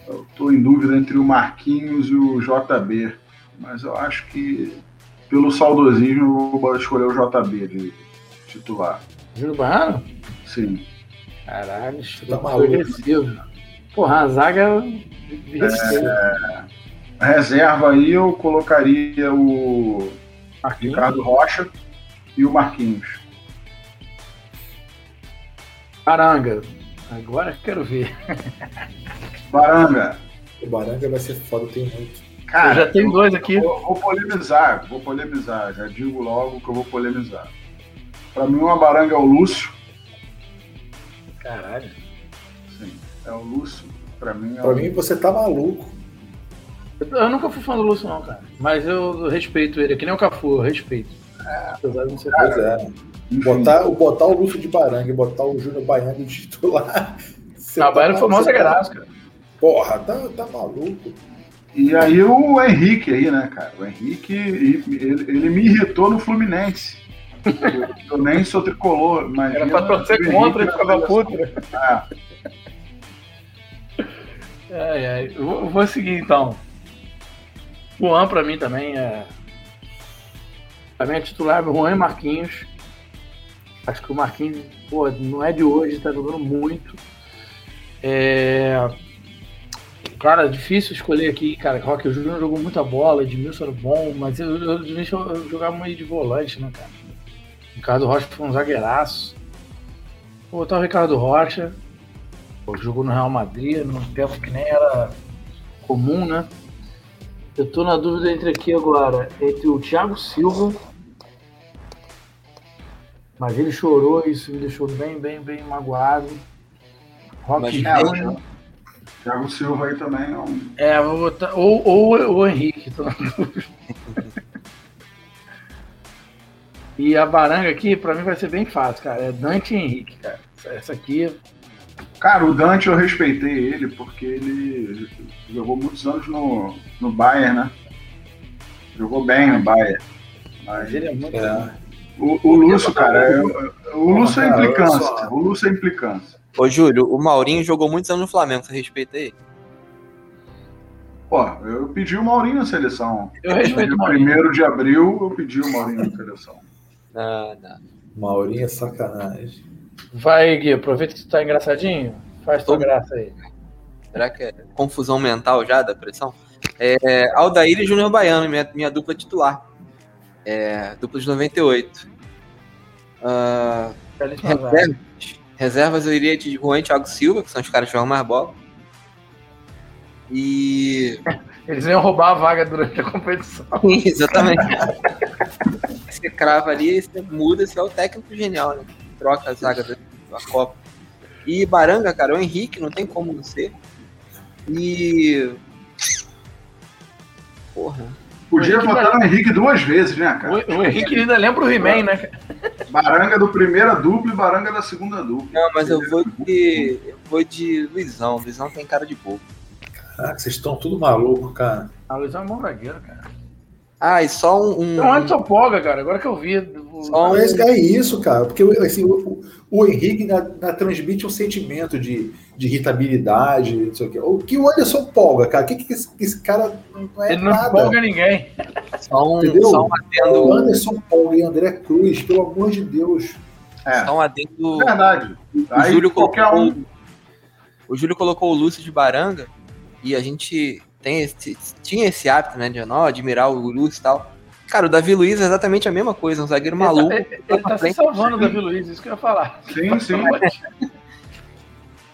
Eu tô em dúvida entre o Marquinhos e o JB. Mas eu acho que, pelo saudosismo, eu vou escolher o JB de titular. Júlio Baiano? Sim. Caralho, Tá maluco. Porra, a zaga respeito. Reserva aí eu colocaria o Marquinhos. Ricardo Rocha e o Marquinhos. Aranga. Agora que quero ver. Baranga, O Baranga vai ser foda, tem muito. cara, eu já tenho dois aqui. Vou, vou polemizar, vou polemizar, já digo logo que eu vou polemizar. Pra mim, uma baranga é o Lúcio. Caralho. Sim, é o Lúcio. Pra mim é Pra o mim, você tá maluco. Eu nunca fui fã do Lúcio, não, cara. Mas eu respeito ele, é que nem o Cafu, eu respeito. Apesar de não ser Pois é. Botar, o- botar o Lúcio de Baranga e botar o Júnior Baiano de titular. você Não, o Baiano tá- foi mó tá- zagueiraço, cara. Porra, tá, tá maluco. E aí o Henrique aí, né, cara? O Henrique, ele, ele me irritou no Fluminense. Eu, eu nem sou tricolor, mas. Era pra torcer contra e ficava puto. Ah, Ai, ai. Eu vou, eu vou seguir então. Juan pra mim também é. Pra mim é titular Juan e Marquinhos. Acho que o Marquinhos, pô, não é de hoje, tá jogando muito. É. Cara, difícil escolher aqui, cara. Rock Júnior jogou muita bola, Edmilson era bom, mas eu, eu, eu jogar meio de volante, né, cara? Ricardo Rocha foi um zagueiraço. Vou botar o Ricardo Rocha. Pô, jogou no Real Madrid, num tempo que nem era comum, né? Eu tô na dúvida entre aqui agora, entre o Thiago Silva. Mas ele chorou, isso me deixou bem, bem, bem magoado. Rock Mas Júnior. Thiago Silva aí também é um. É, vou botar. Ou, ou o Henrique, tô na dúvida. E a baranga aqui, pra mim, vai ser bem fácil, cara. É Dante e Henrique, cara. Essa aqui. Cara, o Dante eu respeitei ele porque ele jogou muitos anos no, no Bayern, né? Jogou bem no Bayern. Mas Ele é muito. É. o, o Lúcio, cara, é- o Lúcio é implicância. O Lúcio é implicância. Ô, Júlio, o Maurinho jogou muitos anos no Flamengo, você respeita ele? Pô, eu pedi o Maurinho na seleção. Eu respeito No o Maurinho. primeiro de abril, eu pedi o Maurinho na seleção. Não, não. Maurinho é sacanagem. Vai, Gui, aproveita que tu tá engraçadinho. Faz tua Tô. graça aí. Será que é confusão mental já da pressão? É, Aldair e Júnior Baiano, minha, minha dupla titular. É, dupla de 98. Ah, Belíssima zaga. reservas, reservas eu iria de Juan e Thiago Silva, que são os caras que jogam mais bola. E. Eles iam roubar a vaga durante a competição. Exatamente. Você crava ali, você muda, você é o técnico genial, né? Troca a zaga da, da Copa. E Baranga, cara, o Henrique, não tem como não ser. E. Porra. Podia O Henrique votar no Henrique duas vezes, né, cara? O, o Henrique ainda lembra o He-Man, né? Baranga do primeira dupla e Baranga da segunda dupla. Não, mas eu vou de. Eu vou de Luizão. Luizão tem cara de bobo. Caraca, vocês estão tudo maluco, cara. A Luizão é bom zagueiro, cara. Ah, e só um. um- É um Anderson Polga, cara. Agora que eu vi. o- Só um- é isso, cara. Porque assim, o, o- o Henrique na, na- transmite um sentimento de, de irritabilidade, não sei o quê. O que o Anderson polga, cara? O que, que esse, esse cara não é Ele não nada? empolga ninguém. Só um, Entendeu? só um O adendo. Anderson Polga e André Cruz, pelo amor de Deus. É, Só um adendo. verdade. O Aí Júlio, qualquer colocou, um. o Júlio colocou o Lúcio de Baranga e a gente tem esse, tinha esse hábito, né, de não, admirar o Lúcio e tal. Cara, o Davi Luiz é exatamente a mesma coisa, um zagueiro maluco. Ele, tá- ele tá se salvando, Davi Luiz, isso que eu ia falar. Sim, sim.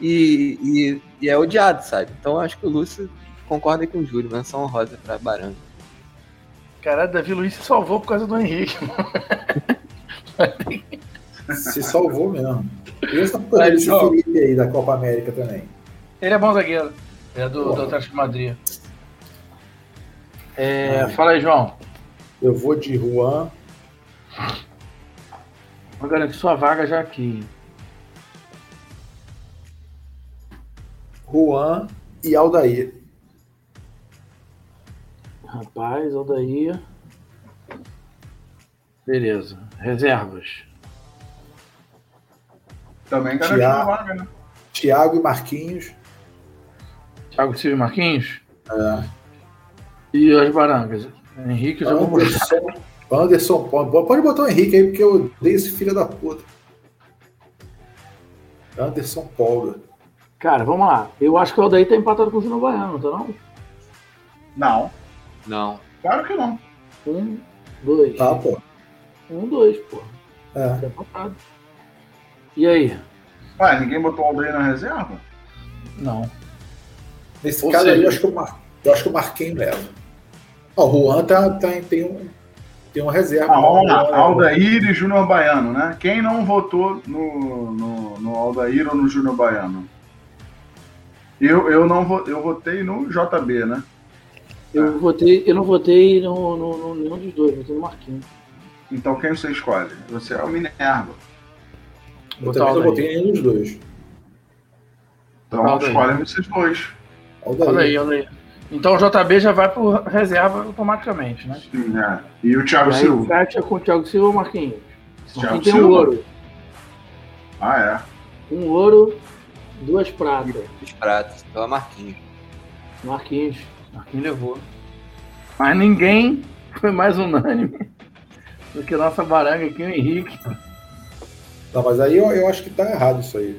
E, e, e é odiado, sabe? Então eu acho que o Lúcio concorda aí com o Júlio, menção honrosa pra Baranga. Caralho, Davi Luiz se salvou por causa do Henrique. Se salvou mesmo. E porra desse ó. Felipe aí da Copa América também. Ele é bom zagueiro. É do, do. Atlético de Madrid. É, fala aí, João. Eu vou de Juan. Vou garantir sua vaga já aqui. Juan e Aldair. Rapaz, Aldair. Beleza. Reservas. Também garantiu Thiago. a vaga, né? Thiago e Marquinhos. Thiago Silva e Marquinhos. É. E as barangas. Henrique, eu já vou. Anderson, Anderson, pode pode botar o Henrique aí, porque eu odeio esse filho da puta. Anderson Polga. Cara, vamos lá. Eu acho que o Aldair tá empatado com o Júnior Baiano, tá não? Não, Não. claro que não. Um, dois. Tá, pô. Um, dois, pô. É. Tá empatado. E aí? Ué, ninguém botou o Aldair na reserva? Não. Nesse Ou caso aí, seja- eu acho que o, Mar... eu acho que o Marquinhos leva. Ó, o Juan tá, tá, tem, um, tem uma reserva. Ah, é- Aldair e Júnior Baiano, né? Quem não votou no, no, no Aldair ou no Júnior Baiano? Eu, eu, não vo, eu votei no JB, né? Eu votei, eu não votei no, no, no nenhum dos dois, votei no Marquinhos. Então quem você escolhe? Você é o Minerva. Eu Botar também não Aldair. botei nenhum dos dois. Então Aldair. escolhem vocês dois. Aldair. Olha aí, olha aí. Então o JB já vai pro reserva automaticamente, né? Sim, né? E o Thiago E aí Silva? fecha com o Thiago Silva ou Marquinhos. Thiago Marquinhos tem um Silva? ouro. Ah, é. Um ouro, duas pratas. Os pratos. Pela Marquinhos. Marquinhos. Marquinhos levou. Mas ninguém foi mais unânime do que nossa baranga aqui, o Henrique. Não, mas aí eu, eu acho que tá errado isso aí.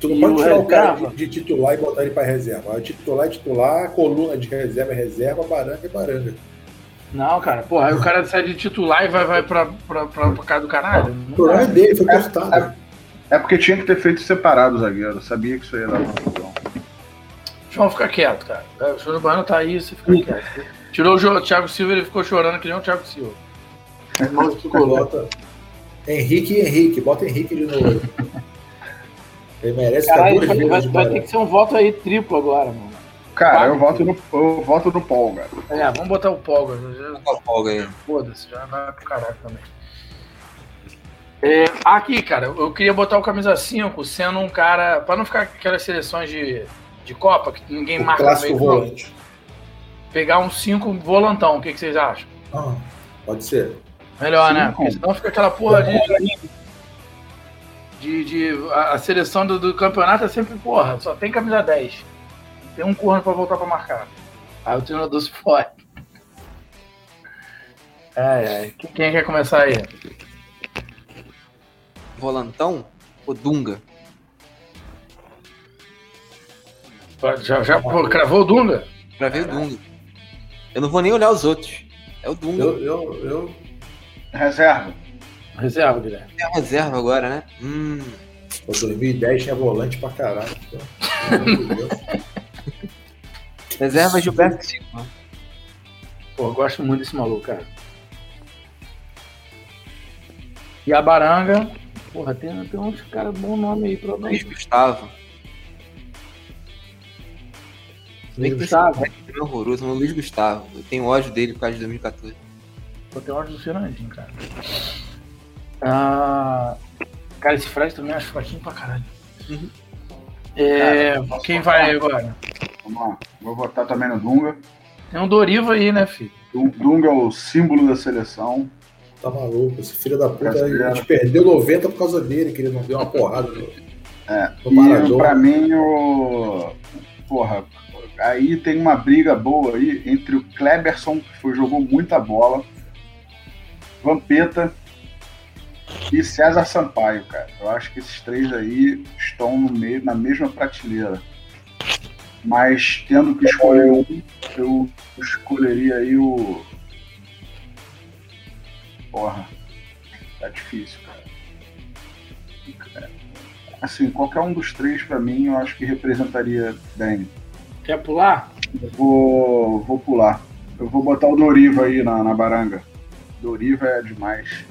Tu não E pode tirar o cara reserva? de, de titular e botar ele pra reserva. O titular é titular, coluna de reserva é reserva, baranga é baranga. Não, cara, porra, aí o cara sai de titular e vai, vai pra, pra, pra, pra casa do caralho. O problema é dele, foi É, cortado. É porque tinha que ter feito separado o zagueiro. Eu sabia que isso ia dar confusão. João, fica quieto, cara. É, O Júnior Baiano tá aí, você fica quieto. Tirou o Thiago Silva, ele ficou chorando que nem o Thiago Silva. Mal de Henrique e Henrique, bota Henrique de novo. Ele merece Caralho, ficar vai, duas vai, vezes de vai ter que ser um voto aí triplo agora, mano. Cara, eu voto no, eu voto no cara. É, vamos botar o Polga. já- Qual folga aí? Foda-se, já vai pro caralho também. É, aqui, cara, eu queria botar o camisa 5 sendo um cara. Pra não ficar aquelas seleções de, de Copa que ninguém O marca no clássico meio volante. Pegar um 5 volantão, o que, que vocês acham? Ah, pode ser. Melhor, né? Cinco. Porque senão fica aquela porra de. De, de- a, a seleção do, do campeonato é sempre, porra, só tem camisa 10. Tem um corno pra voltar pra marcar. Aí o treinador se fode. Ai, ai. Quem, quer começar aí? Volantão? O Dunga. Já, já pô, cravou o Dunga? Pra ver o Dunga. Eu não vou nem olhar os outros. É o Dunga. Eu, eu, eu, Reserva. Reserva, Guilherme. É a reserva agora, né? Hum. pô, 2010 tinha volante pra caralho. então. Meu Deus. Reserva Gilberto Silva. Pô, eu gosto muito desse maluco, cara. E a Baranga, porra, tem, tem uns caras bom nome aí pra. Luiz Gustavo. Que Gustavo. é horroroso, mas o Luiz Gustavo. Eu tenho ódio dele por causa de 2014. Pô, tem ódio do Fernandinho, cara. Ah, cara, esse Fred também acho fraquinho pra caralho. Uhum. É, Cara, quem falar? vai agora? Vamos lá. Vou votar também no Dunga. Tem um Doriva aí, né, filho? O Dunga é o símbolo da seleção. Tá maluco, esse filho da puta, a gente perdeu 90 por causa dele, que ele não deu uma porrada no, É. no E pra mim, o. Porra, aí tem uma briga boa aí entre o Kleberson, que foi, jogou muita bola, Vampeta e César Sampaio, cara. Eu acho que esses três aí estão no meio, na mesma prateleira. Mas tendo que escolher um, eu escolheria aí o. Porra, tá difícil, cara. Assim, qualquer um dos três, pra mim, eu acho que representaria bem. Quer pular? Eu vou, vou pular. Eu vou botar o Doriva aí na, na baranga. Doriva é demais.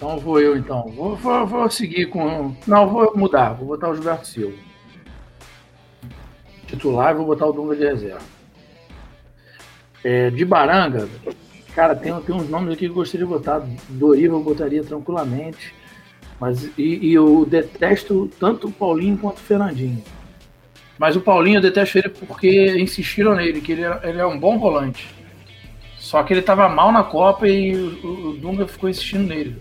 Então vou eu, então. Vou, vou, vou seguir com... Não, vou mudar. Vou botar o Gilberto Silva. Titular e vou botar o Dunga de reserva. É, de Baranga, Cara, tem, tem uns nomes aqui que eu gostaria de botar. Doriva eu botaria tranquilamente. Mas, e, e eu detesto tanto o Paulinho quanto o Fernandinho. Mas o Paulinho eu detesto ele porque insistiram nele, que ele é, ele é um bom volante. Só que ele tava mal na Copa e o, o Dunga ficou insistindo nele.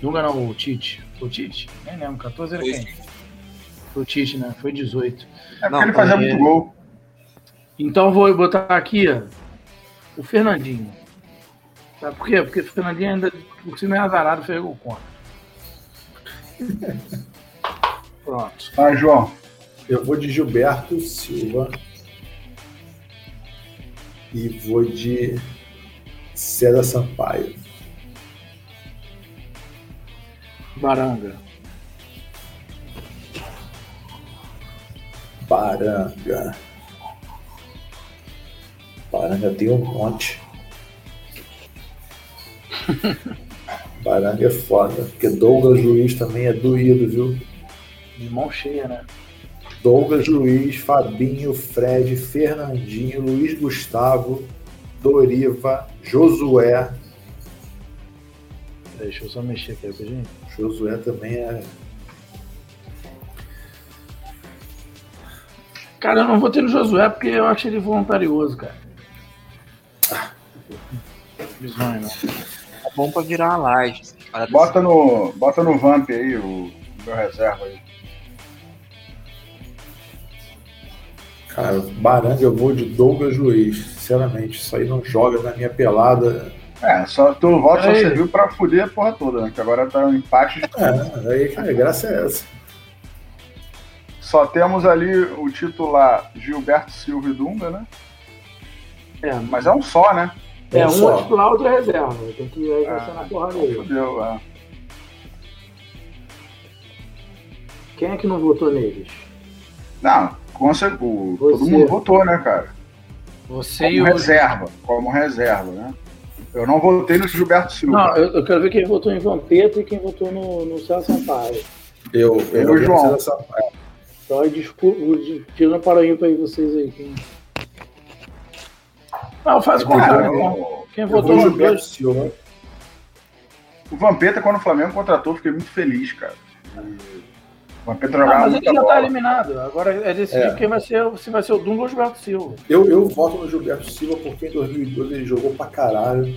Dunga não, o Tite. O Tite? Nem lembro, 14 era quem? Foi o Tite, né? Foi 18. É Não, ele fazia é- muito gol. Então eu vou botar aqui, ó, o Fernandinho. Sabe por quê? Porque o Fernandinho ainda por cima é azarado, fez gol contra. Pronto. Vai, João. Eu vou de Gilberto Silva. E vou de César Sampaio. Baranga. Baranga. Baranga tem um monte. Baranga é foda. Porque Douglas Luiz também é doído, viu? De mão cheia, né? Douglas Luiz, Fabinho, Fred, Fernandinho, Luiz Gustavo, Doriva, Josué. Deixa eu só mexer aqui, rapidinho. Josué também é. Cara, eu não vou ter no Josué porque eu acho ele voluntarioso, cara. Bizonho, né? É bom pra virar uma laje. Bota no, bota no Vamp aí o meu reserva aí. Cara, Baranga eu vou de Douglas Luiz. Sinceramente, isso aí não joga na minha pelada. É, só teu voto só serviu pra fuder a porra toda, né? Que agora tá um empate. de- É, aí, cara, a graça é essa. Só temos ali o titular Gilberto Silva e Dunga, né? É, Mas é um só, né? é um um só. é titular, outro é reserva. Tem que aí vai Ah, na porrada aí. Fudeu, é. Quem é que não votou neles? Não, com cer- o- Você. todo mundo votou, né, cara? Você e Como o. reserva, como reserva, né? Eu não votei no Gilberto Silva. Não, eu, eu quero ver quem votou em Vampeta e quem votou no, no César Sampaio. Eu, Eu, eu, João. Sampaio. Então aí desculpa, tirando para aí vocês aí. Quem... Não, faz com Cara, cara. o, Quem Eu vou votou nos Gilberto dois. Silva. o Vampeta, quando o Flamengo contratou, fiquei muito feliz, cara. E Ah, jogava mas ele já tá bola. eliminado. Agora é decidir É. quem vai ser, se vai ser o Dunga ou o Gilberto Silva. Eu, eu voto no Gilberto Silva porque em 2012 ele jogou pra caralho.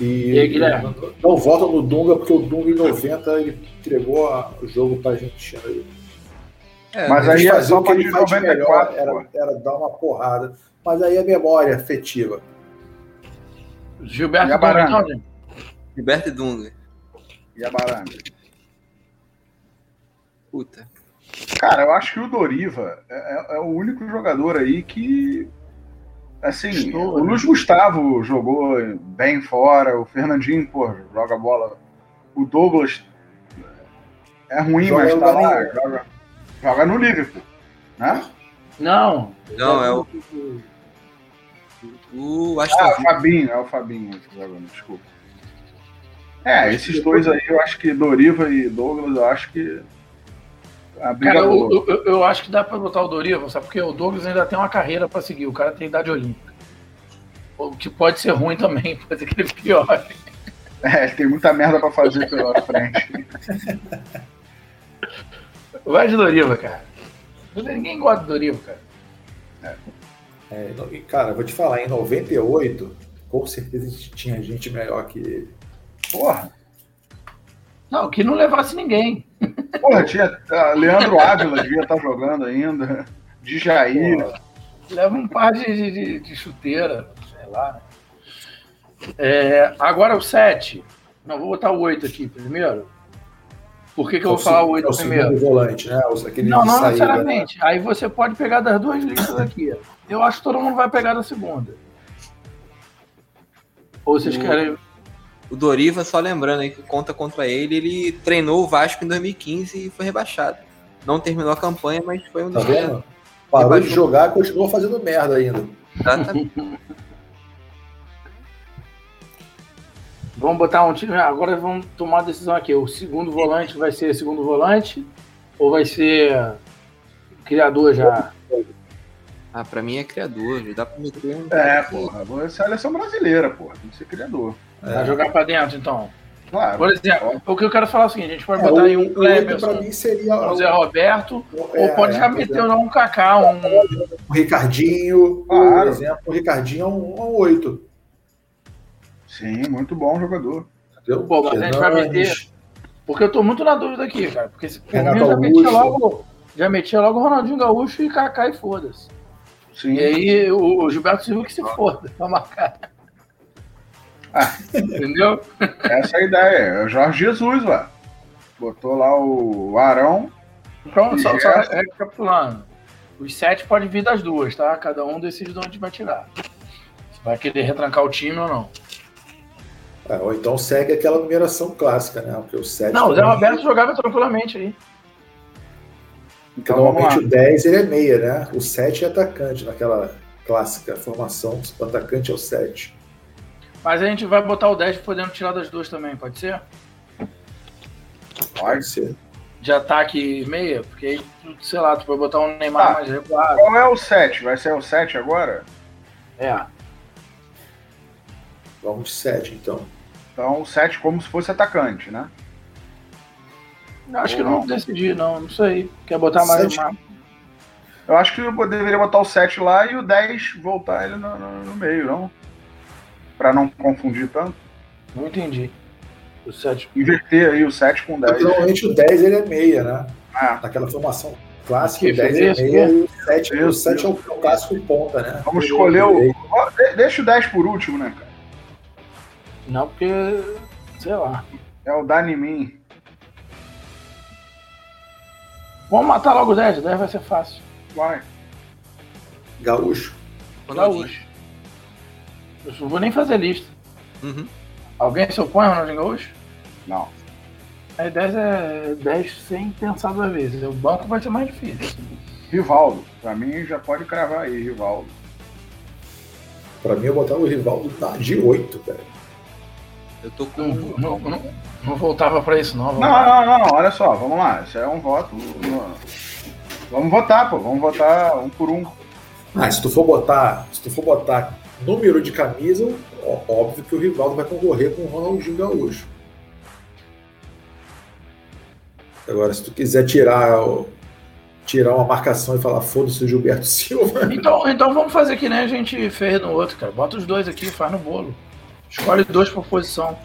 E, E aí, Guilherme? não, não voto no Dunga porque o Dunga em 90 ele entregou a- o jogo pra Argentina. É, Mas aí é o que ele faz de 94, melhor, era, era dar uma porrada. Mas aí é memória afetiva. Gilberto E a Dunga, Baranga? então, gente? Gilberto e Dunga. E a Baranga. Puta. Cara, eu acho que o Doriva é, é- é o único jogador aí que. Assim, Estou, o né? Luiz Gustavo jogou bem fora, o Fernandinho, pô, joga bola. O Douglas é ruim, Joga mas tá lá, joga, joga no Liverpool, né? Não. Não, é o- O Aston Ah, o. Fabinho, é o Fabinho desculpa. É, esses dois aí, eu acho que Doriva e Douglas, eu acho que. A briga Cara, eu, boa. eu, eu- eu acho que dá pra botar o Doriva, sabe? Porque o Douglas ainda tem uma carreira pra seguir. O cara tem idade olímpica. O que pode ser ruim também, pode ser que ele piore. É, tem muita merda pra fazer pela frente. Vai de Doriva, cara. Ninguém gosta de Doriva, cara. É, no- e, cara, vou te falar, em 98, com certeza tinha gente melhor que ele. Porra. Não, que não levasse ninguém. Porra, tinha. ah, Leandro Ávila devia estar jogando ainda. De Jair. Leva um par de, de, de- chuteira, sei lá. né? É, agora o 7. Não, vou botar o 8 aqui primeiro. Por que, que eu vou falar o 8 é o primeiro? segundo volante, né? Os- Aquele Não, não saída, né? necessariamente. Aí você pode pegar das duas listas aqui. Eu acho que todo mundo vai pegar da segunda. Ou vocês O- querem. O Doriva, só lembrando aí que conta contra ele, ele treinou o Vasco em 2015 e foi rebaixado. Não terminou a campanha, mas foi um Tá dos vendo? Parou de jogar e continuou fazendo merda ainda. Exatamente. Vamos botar um time. Agora vamos tomar uma decisão aqui. O segundo volante vai ser segundo volante? Ou vai ser criador já? Ah, pra mim é criador, já dá pra meter um. É, porra. Você é a seleção brasileira, porra. Tem que ser criador. Vai jogar pra dentro, então. Claro. Por exemplo, o que eu quero falar é o seguinte: a gente pode É, botar o- aí um Cleberson, um o- Zé Roberto, é, ou pode já é, meter lá um Kaká, um. o Ricardinho, por Claro. exemplo, o Ricardinho é um, é um 8. Sim, muito bom jogador. Entendeu? Mas a gente vai meter- Porque eu tô muito na dúvida aqui, cara. Porque se por mim Renato eu já metia logo. Já metia logo o Ronaldinho Gaúcho e Kaká e foda-se. Sim. E aí o, o Gilberto Silva que se foda pra marcar. Ah. Entendeu? Essa é a ideia. É o Jorge Jesus, ué. Botou lá o Arão. Então, só, só Gerson. recapitulando. Os sete podem vir das duas, tá? Cada um decide de onde vai tirar. Se vai querer retrancar o time ou não. É, ou então segue aquela numeração clássica, né? Porque o 7 Não, o Zé Roberto jogava tranquilamente aí. Então lá. normalmente o 10 ele é meia, né? O 7 é atacante, naquela clássica formação, o atacante é o 7. Mas a gente vai botar o 10 podendo tirar das duas também, pode ser? Pode ser. De ataque meia? Porque aí, sei lá, tu vai botar um Neymar Tá. mais recuado. Qual é o 7? Vai ser o 7 agora? É. Vamos de 7, então. Então o 7 como se fosse atacante, né? Acho que não decidi, não. Não sei. Quer botar mais Sete. uma. Eu acho que eu deveria botar o 7 lá e o 10 voltar ele no, no- no meio, não? Pra não confundir tanto. Não entendi. O 7. Inverter aí o 7 com o 10. Normalmente o 10 ele é meia, né? Ah, Naquela formação clássica, o 10 beleza, é meia e o 7, Isso, o 7 é o, clássico ponta, né? Vamos escolher o- deixa o 10 por último, né, cara? Não, porque. Sei lá. É o Dani Min. Vamos matar logo o 10. O 10 vai ser fácil. Vai. Gaúcho. Gaúcho. Eu não vou nem fazer lista. Uhum. Alguém se opõe ao Ronaldinho Gaúcho? Não. Aí 10 é 10 sem pensar duas vezes. O banco vai ser mais difícil. Rivaldo. Pra mim já pode cravar aí, Rivaldo. Pra mim, eu botava o Rivaldo tá de 8, velho. Eu tô com. Não, não, não, não voltava pra isso, não. Não, lá. não, não, olha só, vamos lá. Isso é um voto. Vamos votar, pô. Vamos votar um por um. Ah, se tu for botar, se tu for botar número de camisa, ó- óbvio que o Rivaldo vai concorrer com o Ronaldinho Gaúcho. Agora, se tu quiser tirar, tirar uma marcação e falar foda-se o Gilberto Silva, Então, então vamos fazer que nem a gente fez no outro, cara. Bota os dois aqui, faz no bolo. Escolhe dois por posição.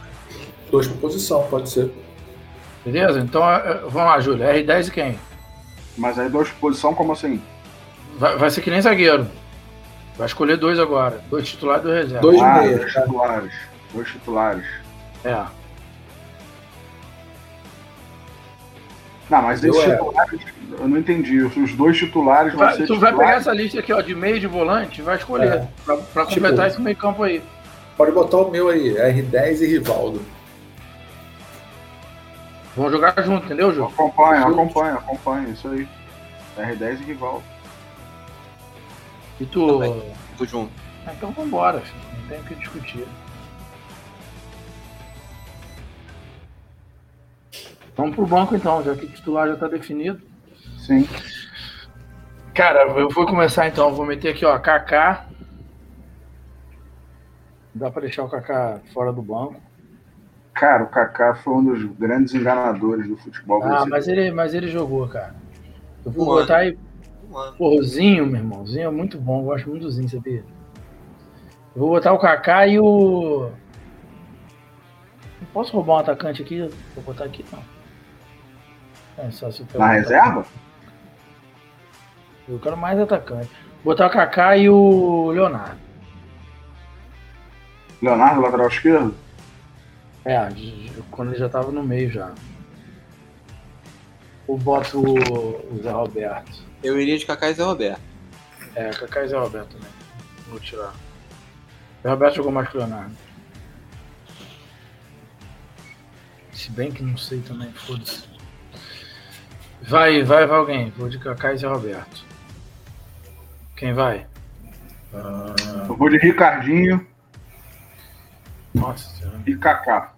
dois por posição, pode ser. Beleza? Então, é, é, vamos lá, Júlio. R10 e quem? Mas aí dois por posição, como assim? Vai, vai ser que nem zagueiro. Vai escolher dois agora. Dois titulares e dois reservas. Dois Ah, meia, dois titulares. Dois titulares. É. Não, mas Eu esses é. titulares, eu não entendi. Os dois titulares vão Vai- ser tu vai pegar essa lista aqui, ó, de meio de volante e vai escolher. É. Pra, pra Tipo- completar esse meio campo aí. Pode botar o meu aí, R10 e Rivaldo. Vamos jogar junto, entendeu, Júlio? Acompanha, acompanha, acompanha. Isso aí. R10 e rival. E tu. Também. Tô junto. Ah, Então vambora, filho. não tem o que discutir. Vamos pro banco então, já que o titular já tá definido. Sim. Cara, eu vou começar então, vou meter aqui, ó, Kaká. Dá pra deixar o Kaká fora do banco. Cara, o Kaká foi um dos grandes enganadores do futebol Ah, brasileiro. mas ele, mas ele jogou, cara. Eu vou Um ano. botar aí, Um ano. porra, o Zinho, meu irmão. O Zinho é muito bom, eu gosto muito do Zinho, sabia? Eu vou botar o Kaká e o. Não posso roubar um atacante aqui? Vou botar aqui não. É, só se Na reserva? Eu quero mais atacante. Botar o Kaká e o Leonardo. Leonardo, lateral esquerdo? É, quando ele já tava no meio já. Ou boto o Zé Roberto. Eu iria de Kaká e Zé Roberto. É, Kaká e Zé Roberto também. Vou tirar. Zé Roberto jogou mais que o Leonardo. Se bem que não sei também, foda-se. Vai, vai, vai alguém. Vou de Kaká e Zé Roberto. Quem vai? Ah, Eu vou de Ricardinho Nossa senhora. e Kaká.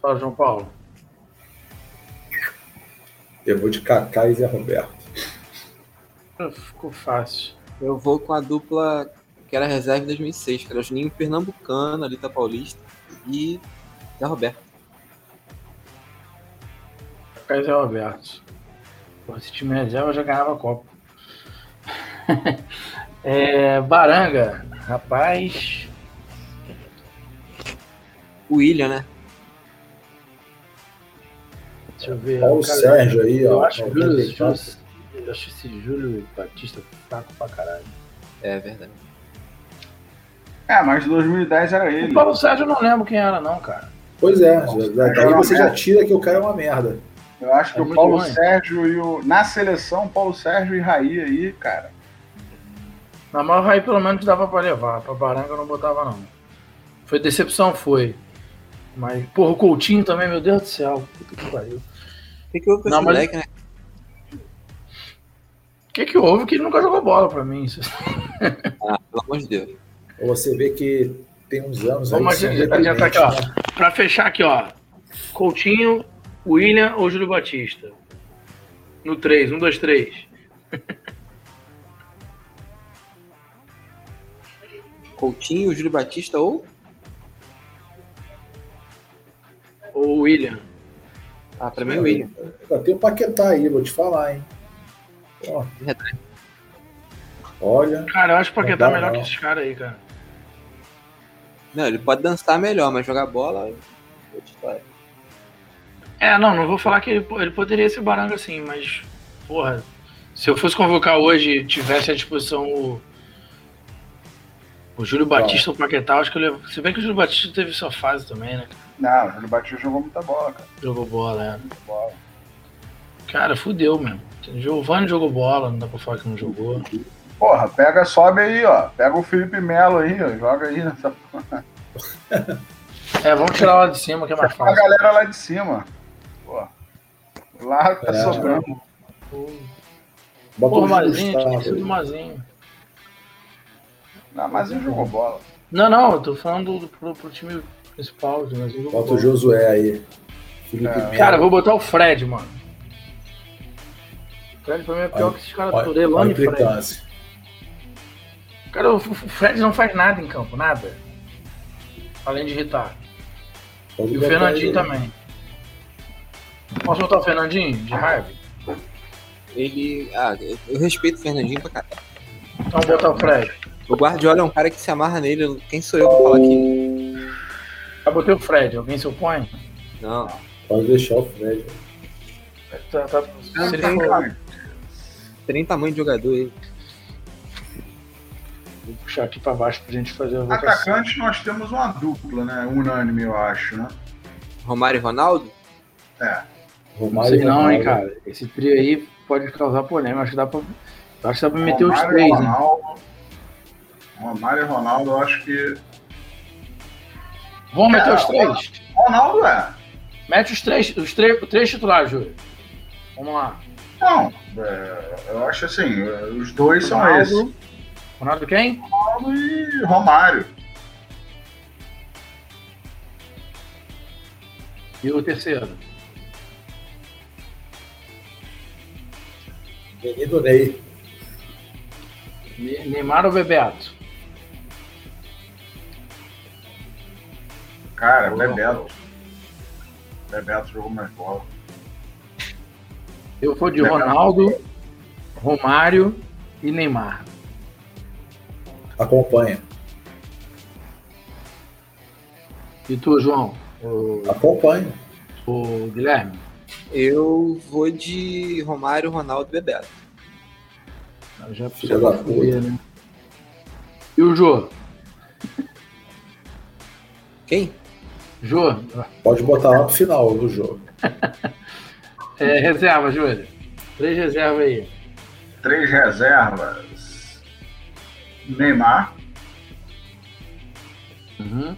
Fala, João Paulo. Eu vou de Kaká e Zé Roberto. ficou fácil. Eu vou com a dupla que era reserva em 2006, que era Juninho Pernambucano, Alita Paulista e Zé Roberto. Kaiser Roberto. Pô, esse time reserva já ganhava a Copa. é, Baranga, rapaz. O William, né? Deixa eu ver. Olha o Cara, Sérgio aí, Eu ó. acho, Júlio, 94. Júlio- eu acho esse Júlio Batista fraco pra caralho. É verdade. É, mas 2010 era O ele. Paulo Sérgio eu não lembro quem era, não, cara. Pois é, daí você já tira que o cara é uma merda. Eu acho que É o Paulo ruim. Sérgio e o. Na seleção, Paulo Sérgio e Raí aí, cara. Na maior aí pelo menos dava pra levar. Pra Baranga eu não botava, não. Foi decepção, foi. Mas, porra, o Coutinho também, meu Deus do céu. Puta que pariu. Tem que ouvir com Não, esse mas- moleque, né? O que que houve que ele nunca jogou bola pra mim? Ah, pelo amor de Deus. Você vê que tem uns anos Vamos aí. que adiantar, são adiantar aqui, ó. né? Pra fechar aqui, ó. Coutinho, William ou Júlio Batista? No 3, 1, 2, 3. Coutinho, Júlio Batista ou. Ou William? Ah, pra mim o William. Ainda tem o Paquetá aí, vou te falar, hein. Ó, olha, Cara, eu acho que o Paquetá é melhor não. que esses caras aí, cara. Não, ele pode dançar melhor, mas jogar bola. é. É, não, não vou falar que ele, ele poderia ser baranga assim, mas, porra, se eu fosse convocar hoje e tivesse à disposição o, o Júlio Batista ou o Paquetá, acho que eu levo. Se bem que o Júlio Batista teve sua fase também, né? Não, o Júlio Batista jogou muita bola, cara. Jogou bola? Muita bola. Cara, fudeu mesmo. Giovanni jogou bola, não dá pra falar que não jogou. Porra, pega, sobe aí, ó. Pega o Felipe Melo aí, ó. Joga aí nessa. É, vamos tirar lá de cima que é mais A fácil. galera lá de cima. Pô. Lá tá É. sobrando. bota Porra, o Mazinho, sido aí. Mazinho. Não, mas ele jogou bola. Não, não, eu tô falando do, pro, pro time principal, o Mazinho jogou Bota o. Josué aí. É. Cara, vou botar o Fred, mano. O Fred pra mim é pior Olha- que esses caras todos. olha Elano a e Fred. Cara, o Fred não faz nada em campo, nada. Além de irritar. Pode E o Fernandinho aí. também. Posso botar o Fernandinho de raiva? Ele. Ah, eu- respeito o Fernandinho pra caralho. Então vou botar o Fred. O Guardiola é um cara que se amarra nele. Quem sou eu pra falar que. Eu botei o Fred, alguém se opõe? Não. Pode deixar o Fred. Tá, tá, Não ele tem, for- cara. Tem tamanho de jogador aí. Vou puxar aqui pra baixo pra gente fazer a votação. Atacante, nós temos uma dupla, né? Unânime, eu acho, né? Romário e Ronaldo? É. Não Romário sei não, hein, cara. Esse trio aí pode causar polêmica. Acho que dá pra, eu acho que dá pra meter os Romário e três? Ronaldo. Romário e Ronaldo, eu acho que. Vamos meter os três? Ronaldo é. Mete os três, os três, os três titulares, Júlio. Vamos lá. Não, é, eu acho assim, os dois são esses. Ronaldo. Ronaldo quem? Ronaldo e Romário. E o terceiro? Menino Ney. Ne- Neymar ou Bebeto? Cara, Bebeto. Bebeto jogou mais bola. Eu vou de Bebeto. Ronaldo, Romário e Neymar. Acompanha. E tu, João? O, Acompanha. o Guilherme? Eu vou de Romário, Ronaldo e Bebeto. Eu já Filha da sabia, né? E o Jô? Quem? Jô? Pode botar lá pro final do jogo. É, reserva, Júlio. Três reservas aí. Três reservas. Neymar. Uhum.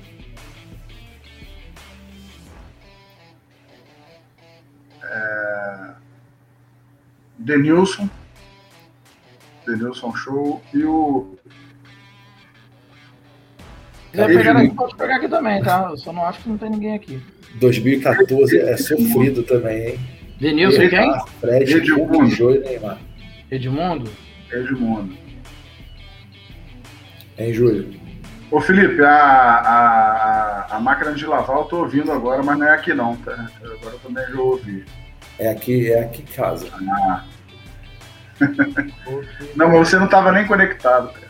Denilson. Denilson show. E o. Se quiser pegar aqui, pode pegar aqui também, tá? Eu só não acho que não tem ninguém aqui. 2014 é sofrido também, hein? Denilson e quem? Neymar, Fred, Edmundo. Jô e Neymar. Edmundo? Edmundo. Hein, Júlio? Ô Felipe, a, a, a, a máquina de lavar eu tô ouvindo agora, mas não é aqui não, tá? Agora eu também já ouvi. É aqui, é aqui em casa. Ah. não, mas você não tava nem conectado, cara.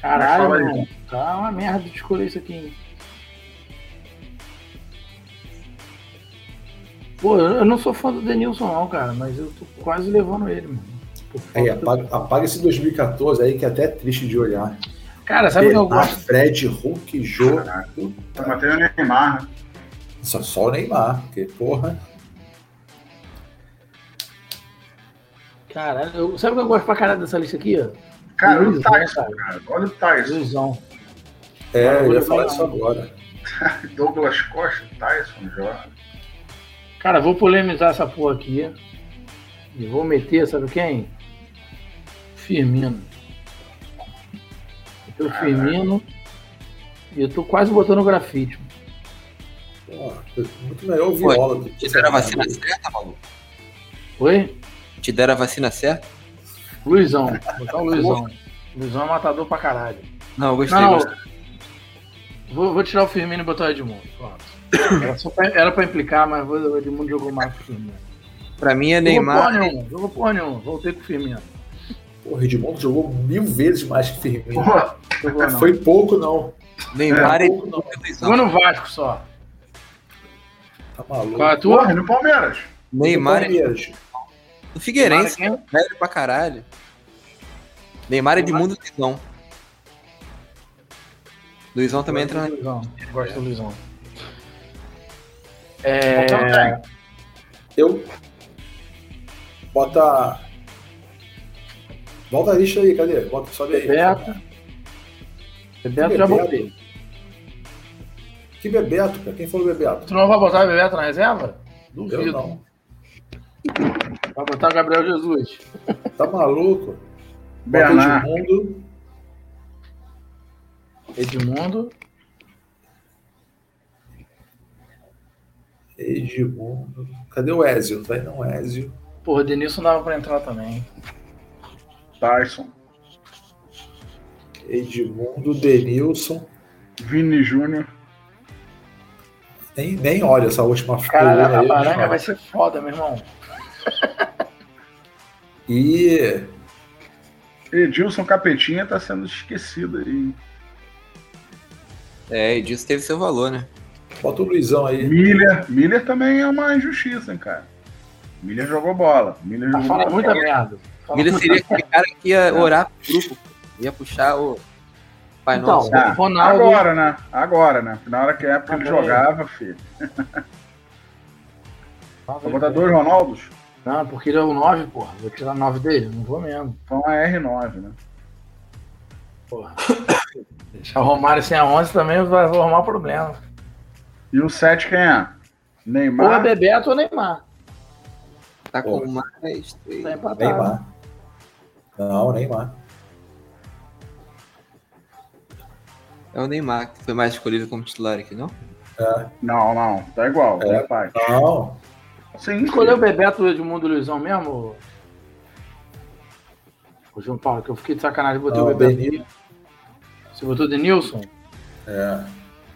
Caralho, mano. Tá uma merda de escolher isso aqui, hein? Pô, eu não sou fã do Denilson, não, cara, mas eu tô quase levando ele, mano. Aí, apaga, apaga esse 2014 aí que é até triste de olhar. Cara, sabe o que eu gosto? Fred, Hulk, Jô. Mas tem o Neymar, né? Só, só o Neymar, porque, porra. Caralho, eu- sabe o que eu gosto pra caralho dessa lista aqui, ó? Cara, Luiz, o Tyson, né, cara. Olha o Tyson. Luizão. É, Agora eu ia falar isso agora. Douglas Costa, Tyson, já. Cara, vou polemizar essa porra aqui. E vou meter, sabe quem? Firmino. Eu Firmino. E eu tô quase botando grafite. Pô, muito melhor o Viola. do que Te deram a vacina certa, maluco? Oi? Te deram a vacina certa? Luizão. Botar o Luizão. Luizão é matador pra caralho. Não, eu gostei. Não, gostei. vou, vou tirar o Firmino e botar o Edmundo. Pronto. Era, só pra, era pra implicar, mas o Edmundo jogou mais que o Firmino. Pra mim é Jogou Neymar. porra nenhuma, jogou porra nenhuma. Voltei com o Firmino. O Edmundo jogou mil vezes mais que Firmino. Pô, Jogou não. Foi pouco, não. Neymar É, e pouco, não. Jogou no Vasco só. Tá maluco. Qual é a tua? porra, no Palmeiras. Neymar e Palmeiras. O Figueirense, Neymar velho pra caralho. Neymar é de mundo Luizão. Luizão também entra na. Luizão. Gosto do Luizão. É... Eu. Bota. Volta a lista aí, cadê? Bota, sobe aí. Bebeto. Bebeto já botei. Que Bebeto, cara? Quem falou Bebeto? Tu não vai botar o Bebeto na reserva? Eu Duvido. não. Vai botar o Gabriel Jesus. Tá maluco? Bota Bernard. Edmundo. Edmundo. Edmundo. Cadê o Ezio? Vai não, Ezio. Porra, Denilson dava pra entrar também. Tyson. Edmundo, Denilson. Vini Júnior. Nem, nem olha essa última Cara, a baranga vai ser foda, meu irmão. E Edilson Capetinha tá sendo esquecido aí. É, e disso teve seu valor, né? bota o Luizão aí. Miller. Miller também é uma injustiça, hein, cara. Miller jogou bola. Miller Tá jogou falando bola. muita merda. Fala Miller seria aquele cara que ia orar pro grupo. Ia puxar o Pai Então, Nosso. Ah, Ronaldo. Agora, né? Agora, né? Na hora que a época ele jogava, filho. Fala Vou botar cara. dois Ronaldos? Não, porque ele é o 9, porra. Vou tirar 9 dele? Não vou mesmo. Então é R9, né? Porra. Deixar o Romário sem a 11 também vai arrumar problema. E o 7 quem é? Ou é Neymar. Bebeto ou Neymar. Tá com Pô. mais três. Tá empatado. Neymar. Não, Neymar. É o Neymar que foi mais escolhido como titular aqui, não? Não, não. Tá igual. É. Rapaz. Não. Sim. Escolheu o Bebeto do Edmundo Luizão mesmo? Ô, João Paulo, que eu fiquei de sacanagem, botei Não, o Bebeto. Denil-. Você botou Denilson? É.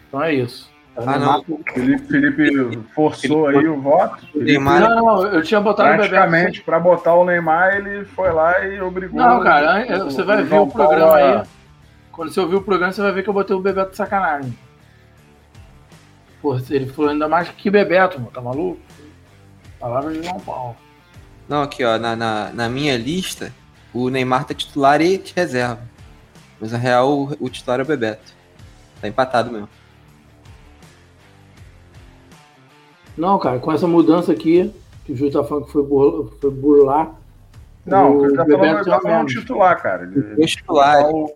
Então é isso. É o Ah, Neymar. Felipe, Felipe forçou aí o voto. O Neymar Não, não, eu tinha botado o Bebeto. Praticamente, pra botar o Neymar, ele foi lá e obrigou. Não, cara, an- você vai ver João o programa Paulo aí. Quando você ouvir o programa, você vai ver que eu botei o Bebeto de sacanagem. Pô, ele falou ainda mais que Bebeto, mano, tá maluco? Palavras de João Paulo. Não, aqui, ó, na, na, na minha lista, o Neymar tá titular e de reserva. Mas na real, o, o titular é o Bebeto. Tá empatado mesmo. Não, cara, com essa mudança aqui, que o Júlio tá falando que foi, burla- foi burlar. Não, o ele tá Bebeto falando, tá falando titular, cara. Ele, Dois titulares. o-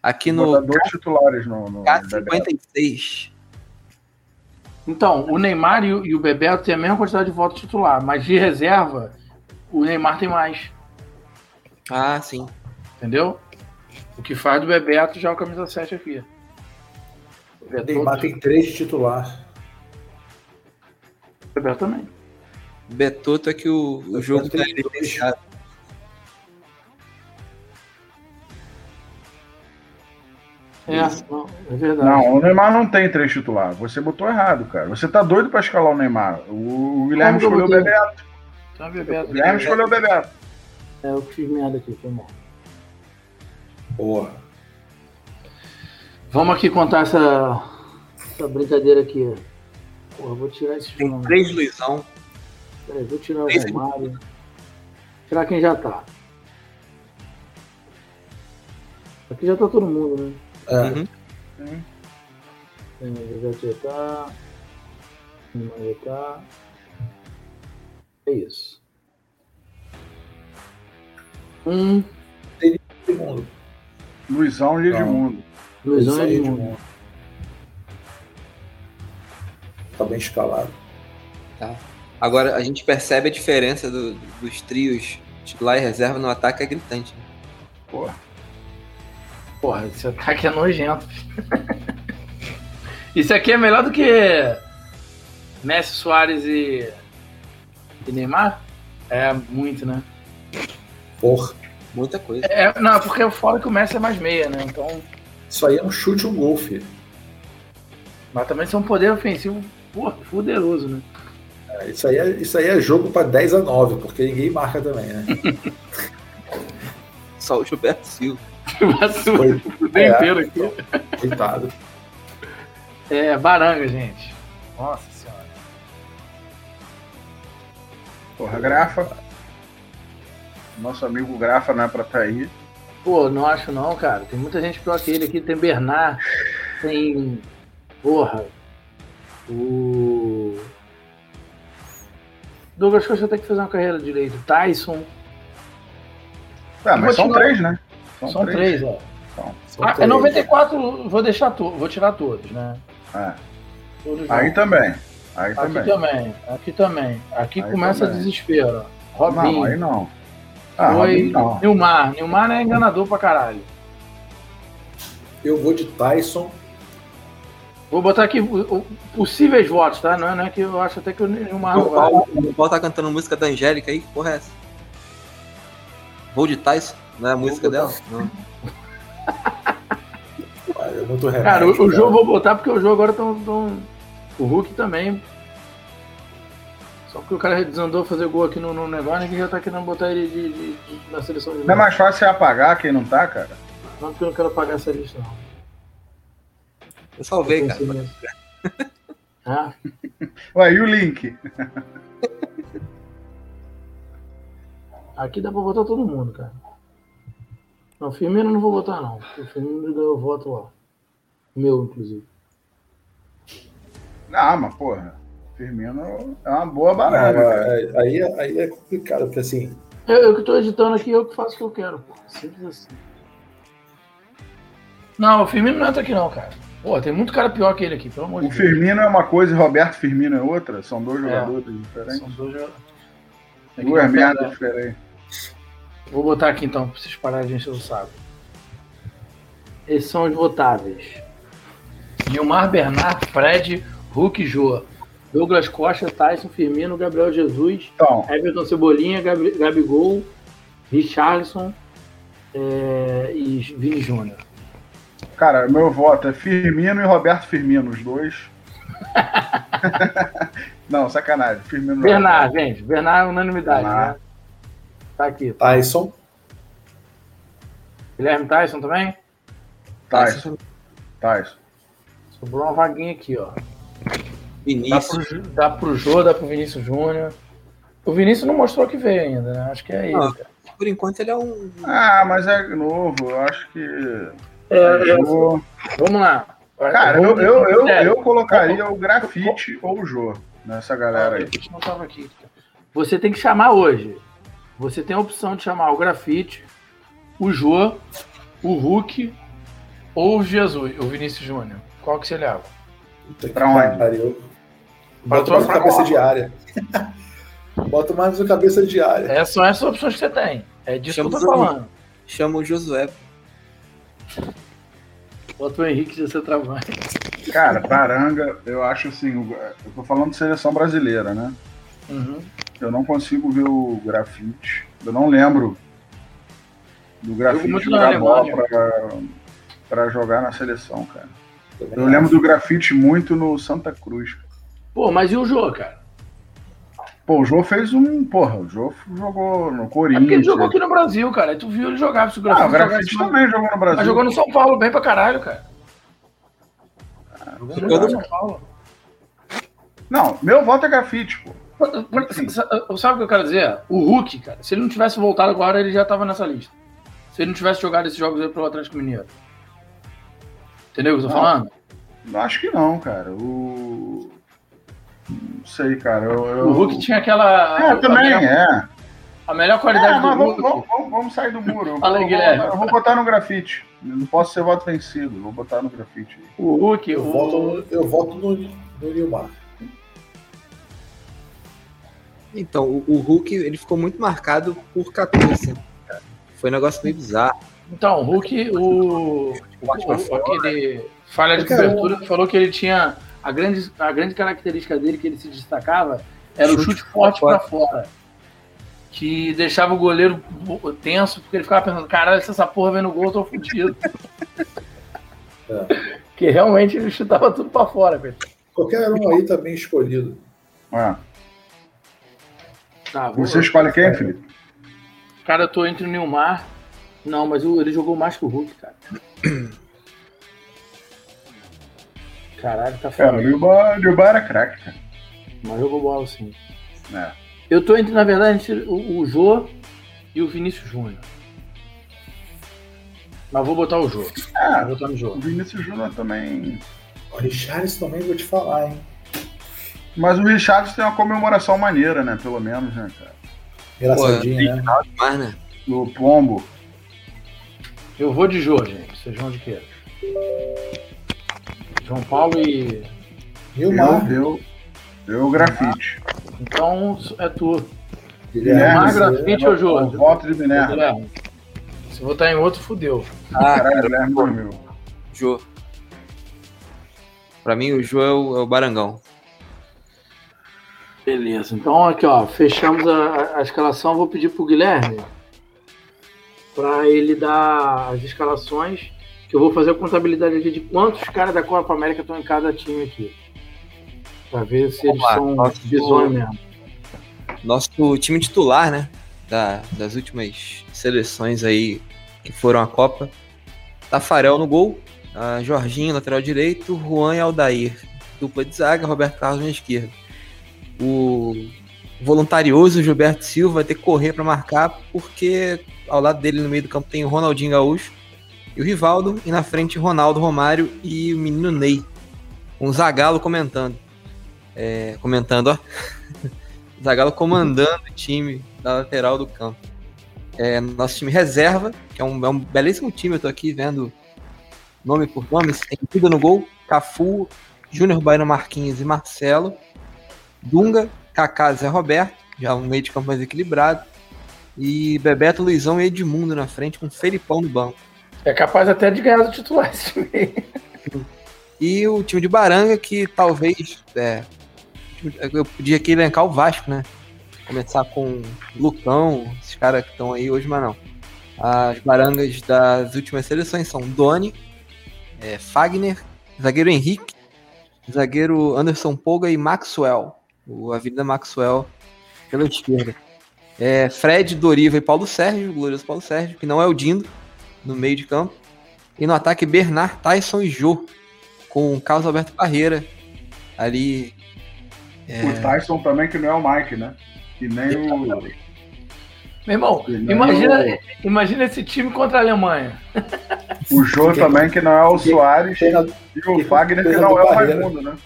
Aqui no dois titulares no, no Bebeto. K56. Então, o Neymar e o, e o Bebeto têm a mesma quantidade de votos titular, mas de reserva, o Neymar tem mais, Ah, sim. entendeu? O que faz do Bebeto já é o camisa 7 aqui. O Bebeto, Neymar tem três de titular. o Bebeto também. Betoto é que o, o jogo tá dois. É, não, é verdade. Não, o Neymar não tem três titular. Você botou errado, cara. Você tá doido pra escalar o Neymar. O Guilherme escolheu o? Bebeto. Tá, Bebeto. O Guilherme escolheu o Bebeto. É, eu que fiz merda aqui, foi mal. Porra. Vamos aqui contar essa, essa brincadeira aqui. Porra, vou tirar esse Tem filme. três Luizão. Peraí, vou tirar o Três- Romário. Tirar quem já tá. Aqui já tá todo mundo, né? É, Uhum. É, já tá. Já tá. É isso. Um. segundo. Luizão e Edmundo. Luizão e Edmundo. Tá bem escalado. Agora a gente percebe a diferença do- dos trios titular e reserva no ataque é gritante. né? Porra. Porra, esse ataque é nojento. Isso aqui é melhor do que Messi, Soares e, e Neymar? É muito, né? Porra. Muita coisa. É, não, porque eu falo que o Messi é mais meia, né? Então. Isso aí é um chute um gol, filho. Mas também são um poder ofensivo porra, poderoso, né? É, Isso aí é, isso aí é jogo pra 10 a 9, porque ninguém marca também, né? Só o Gilberto Silva. Vacilo o tempo É. inteiro aqui. Coitado. É, baranga, gente. Nossa senhora. Porra, Grafa. Nosso amigo Grafa não é pra tá aí. Pô, não acho não, cara. Tem muita gente pior que ele aqui. Tem Bernard, tem. Porra. O. Douglas Costa tem que fazer uma carreira direito. Tyson. Tá, mas são três, né? São três, ó. São Ah, é três. 94, vou deixar tu, vou tirar todos, né? É. Todos Aí também. Aí Aqui também. também, aqui também. Aqui Aí começa também. desespero. ó. Não, aí não. Ah, Foi não. Nilmar. Nilmar é enganador pra caralho. Eu vou de Tyson. Vou botar aqui possíveis votos, tá? Não é, não é que eu acho até que o Nilmar O não vai. Paulo, o Paulo tá cantando música da Angélica aí, que porra é essa? Vou de Tyson? Não é a música dela? Não. Olha, muito remédio. Cara, o, o cara. jogo eu vou botar porque o jogo agora tão, tão- O Hulk também. Só porque o cara desandou fazer gol aqui no, no negócio, ninguém já tá querendo botar ele de, de- de- na seleção de Não é mais fácil você apagar quem não tá, cara? Não porque eu não quero pagar essa lista, não. Eu salvei, cara. Pensei nisso. Ah, Ué, e o link? aqui dá pra botar todo mundo, cara. Não, Firmino eu não vou botar, não. porque O Firmino ganhou voto lá. Meu, inclusive. Ah, mas porra. Firmino é uma boa é- aí, é- aí é complicado, porque assim, Eu, eu que tô editando aqui, eu que faço o que eu quero, pô. Simples assim. Não, o Firmino não entra aqui não, cara. Pô, tem muito cara pior que ele aqui, pelo amor de O Deus. Firmino é uma coisa e Roberto Firmino é outra? São dois É. jogadores diferentes? São dois jogadores. Duas merdas diferentes. Vou botar aqui então, pra vocês pararem de encher o saco. Esses são os votáveis. Gilmar Bernard, Fred, Hulk Jô. Douglas Costa, Tyson, Firmino, Gabriel Jesus, Então, Everton Cebolinha, Gabi, Gabigol, Richarlison é, e Vini Júnior. cara, meu voto é Firmino e Roberto Firmino, os dois. não, sacanagem. Firmino não. Bernard, gente. Bernard é unanimidade, Bernard. né? Tá aqui. Tyson. Guilherme Tyson também? Tyson. Tyson. Sobrou uma vaguinha aqui, ó. Dá Vinícius. pro, dá pro Jô, dá pro Vinícius Júnior. O Vinícius não mostrou que veio ainda, né? Acho que é. Não. cara. Por enquanto ele é um. Ah, mas é novo. Eu acho que. É, é, Jô- vamos lá. Cara, eu, eu, eu, eu colocaria o grafite ou o Jô nessa galera aí. gente não tava aqui. Você tem que chamar hoje. Você tem a opção de chamar o Grafite, o Jô, o Hulk ou o Jesus, o Vinícius Júnior. Qual que você leva? Pra onde? pariu. Pra Bota mais no cabeça de área. Bota mais no cabeça de área. Essas são essas opções que você tem. É disso Chama que eu tô falando. Chama o Josué. Bota o Henrique de trabalho. Cara, Baranga, eu acho assim. o- Eu tô falando de seleção brasileira, né? Uhum. Eu não consigo ver o grafite. Eu não lembro do grafite jogar bola pra. pra jogar na seleção, cara. Eu lembro do grafite muito no Santa Cruz. Pô, mas e o jogo, cara? Pô, o Jô fez um. Porra, o Jô jogou no É Corinthians. porque ele jogou aqui no Brasil, cara. Aí tu viu ele jogar. Se o Ah, o Grafite grafite jogasse- também jogou no Brasil. Mas jogou no São Paulo bem pra caralho, cara. Jogou no- São Paulo. Não, meu voto é grafite, pô. Por- sa- Sabe o que eu quero dizer? O Hulk, cara, se ele não tivesse voltado agora, ele já tava nessa lista. Se ele não tivesse jogado esses jogos aí pro Atlético Mineiro. Entendeu o que eu tô Não. falando? Acho que não, cara. O. Não sei, cara. Eu, eu... O Hulk tinha aquela. É, também, a, é. a melhor qualidade É, do vamos, Hulk. vamos, vamos- vamos sair do muro. Eu, Fala aí, Guilherme. vou, eu vou botar no grafite. Não posso ser voto vencido. Vou botar no grafite. aí. O Hulk, Eu o, voto, no- eu voto no, no Nilmar. Então, o, o Hulk ele ficou muito marcado por 14. cara. Foi um negócio meio bizarro. Então, o Hulk, o, o, o- aquele falha de cobertura, falou que ele tinha a grande, a grande característica dele que ele se destacava era o Chute chute forte pra pra fora. Que deixava o goleiro tenso, porque ele ficava pensando, caralho, se essa porra vem no gol, eu tô fudido. Que realmente ele chutava tudo pra fora, velho. Qualquer um aí também escolhido. É. Tá, vou- Você escolhe quem, Felipe? Cara, eu tô entre o Nilmar. Não, mas ele jogou mais que o Hulk, cara. Caralho, tá É, o foda. Nilba, o Nilba era craque, cara. Mas jogou bola sim. É. Eu tô entre, na verdade, entre o, o Jô e o Vinícius Júnior. Mas vou botar o Jô. Ah, Vou botar no Jô. o Vinícius Júnior também. O Richarlison também vou te falar, hein? Mas o Richard tem uma comemoração maneira, né? Pelo menos, né, cara? Engraçadinho, né? Demais, né? O Pombo. Eu vou de Jô, gente. Vocês vão de quê? João Paulo e. Nilmar. Eu, eu, eu grafite. Então é tu. Guilherme, você- grafite ou Jô? O voto de Minerva. Se votar em outro, fudeu. Ah, Caralho, Guilherme dormiu. Jô. Pra mim, o Jô é o, é o Barangão. Beleza. Então aqui, ó. Fechamos a, a- escalação. Vou pedir pro Guilherme para ele dar as escalações. Que eu vou fazer a contabilidade aqui de quantos caras da Copa América estão em cada time aqui. Pra ver se eles lá. são Nosso- bizonhos mesmo. Nosso time titular, né? da- das últimas seleções aí que foram à Copa. Tafarel no gol, a Jorginho, lateral direito, Juan e Aldair. Dupla de zaga, Roberto Carlos na esquerda. O voluntarioso Gilberto Silva vai ter que correr para marcar, porque ao lado dele no meio do campo tem o Ronaldinho Gaúcho e o Rivaldo, e na frente Ronaldo Romário e o menino Ney. Um Zagalo comentando. É, comentando, ó. Zagalo comandando o time da lateral do campo. É, nosso time reserva, que é um, é um belíssimo time, eu tô aqui vendo nome por nome, tem Duda no gol, Cafu, Júnior Baino Marquinhos e Marcelo, Dunga, Kaká, Zé Roberto, já um meio de campo mais equilibrado, e Bebeto, Luizão e Edmundo na frente, com Felipão no banco. É capaz até de ganhar do titular esse time. E o time de Baranga, que talvez. É, eu podia aqui elencar o Vasco, né? Começar com Lucão, esses caras que estão aí hoje, mas não. As barangas das últimas seleções são Doni, é, Fagner, zagueiro Henrique, zagueiro Anderson Polga e Maxwell. O Avenida Maxwell pela esquerda. É, Fred, Doriva e Paulo Sérgio, o glorioso Paulo Sérgio, que não é o Dindo, no meio de campo. E no ataque, Bernard, Tyson e Jô com o Carlos Alberto Parreira ali. É, O Tyson também, que não é o Mike, né? Que nem o. Meu irmão, que nem imagina, imagina esse time contra a Alemanha. O, o Jô também, que não é o Soares. E o Wagner, que não é o Raimundo, né?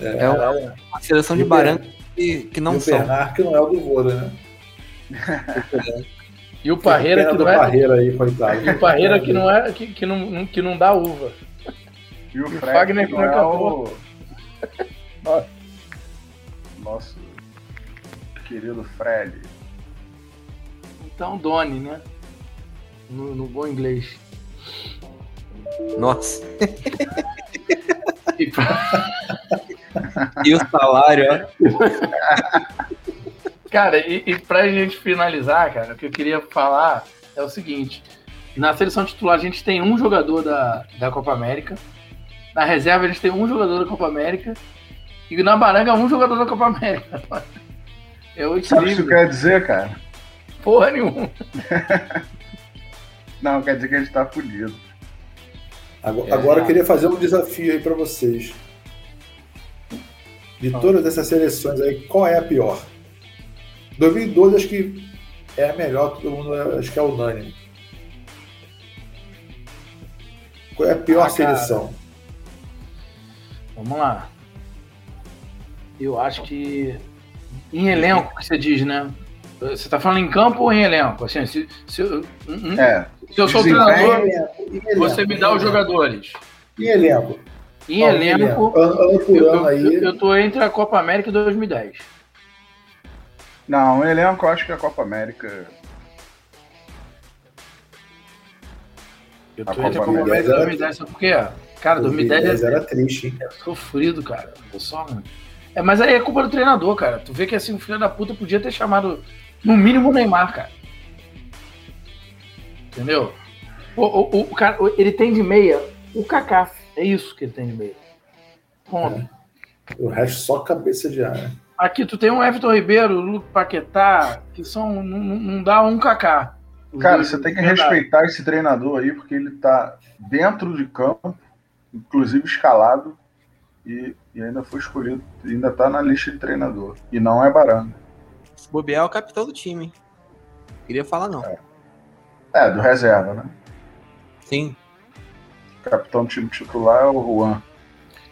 É uma, uma seleção de E o baranga que, que e não o são. Bernard, que não é o do Vôlei, né? E o Parreira que não é. Parreira aí, coitado. E o Parreira que não é. Que, que, não, que não dá uva. E o E o Fred, Wagner, que não não é acabou. o. Nosso querido Fred. Então, Doni, né? No, no bom inglês. Nossa. E pra- E o salário, ó. cara, e, e pra gente finalizar, cara, o que eu queria falar é o seguinte. Na seleção titular a gente tem um jogador da, da Copa América. Na reserva a gente tem um jogador da Copa América. E na Baranga um jogador da Copa América. É o Sabe o que isso quer dizer, cara? Porra nenhuma. Não, quer dizer que a gente tá fudido. Agora, É. agora eu queria fazer um desafio aí pra vocês. De todas essas seleções aí, qual é a pior? 2012 acho que é a melhor, todo mundo acho que é unânime. Qual é a pior Ah, seleção? Vamos lá. Eu acho que. Em elenco, que você diz, né? Você tá falando em campo ou em elenco? Assim, se, se, eu- um- um- É, se eu sou o desempenho- treinador, Em elenco, você me dá os jogadores. Em elenco. Em elenco, Ano, ano por eu, ano eu, aí. eu tô entre a Copa América e 2010. não, elenco eu acho que a Copa América. Eu A tô entre a Copa Copa América e era- 2010, sabe por quê? Cara, 2010 é era triste, hein? É sofrido, cara. Eu só... É, mas aí é culpa do treinador, cara. Tu vê que assim, o filho da puta podia ter chamado, no mínimo, o Neymar, cara. Entendeu? O, o, o cara, ele tem de meia o Kaká. É isso que ele tem de meia. Ponto. O resto só cabeça de ar. Aqui tu tem um Everton Ribeiro, o Luke Paquetá, que são. Não, não- dá um Kaká. Os Cara, dois- você tem que verdade. respeitar esse treinador aí, porque ele tá dentro de campo, inclusive escalado, e, e ainda foi escolhido, ainda tá na lista de treinador. E não é Baranga. Bobear é o capitão do time. hein? Queria falar não. É, do reserva, né? Sim. Capitão do time titular é o Juan.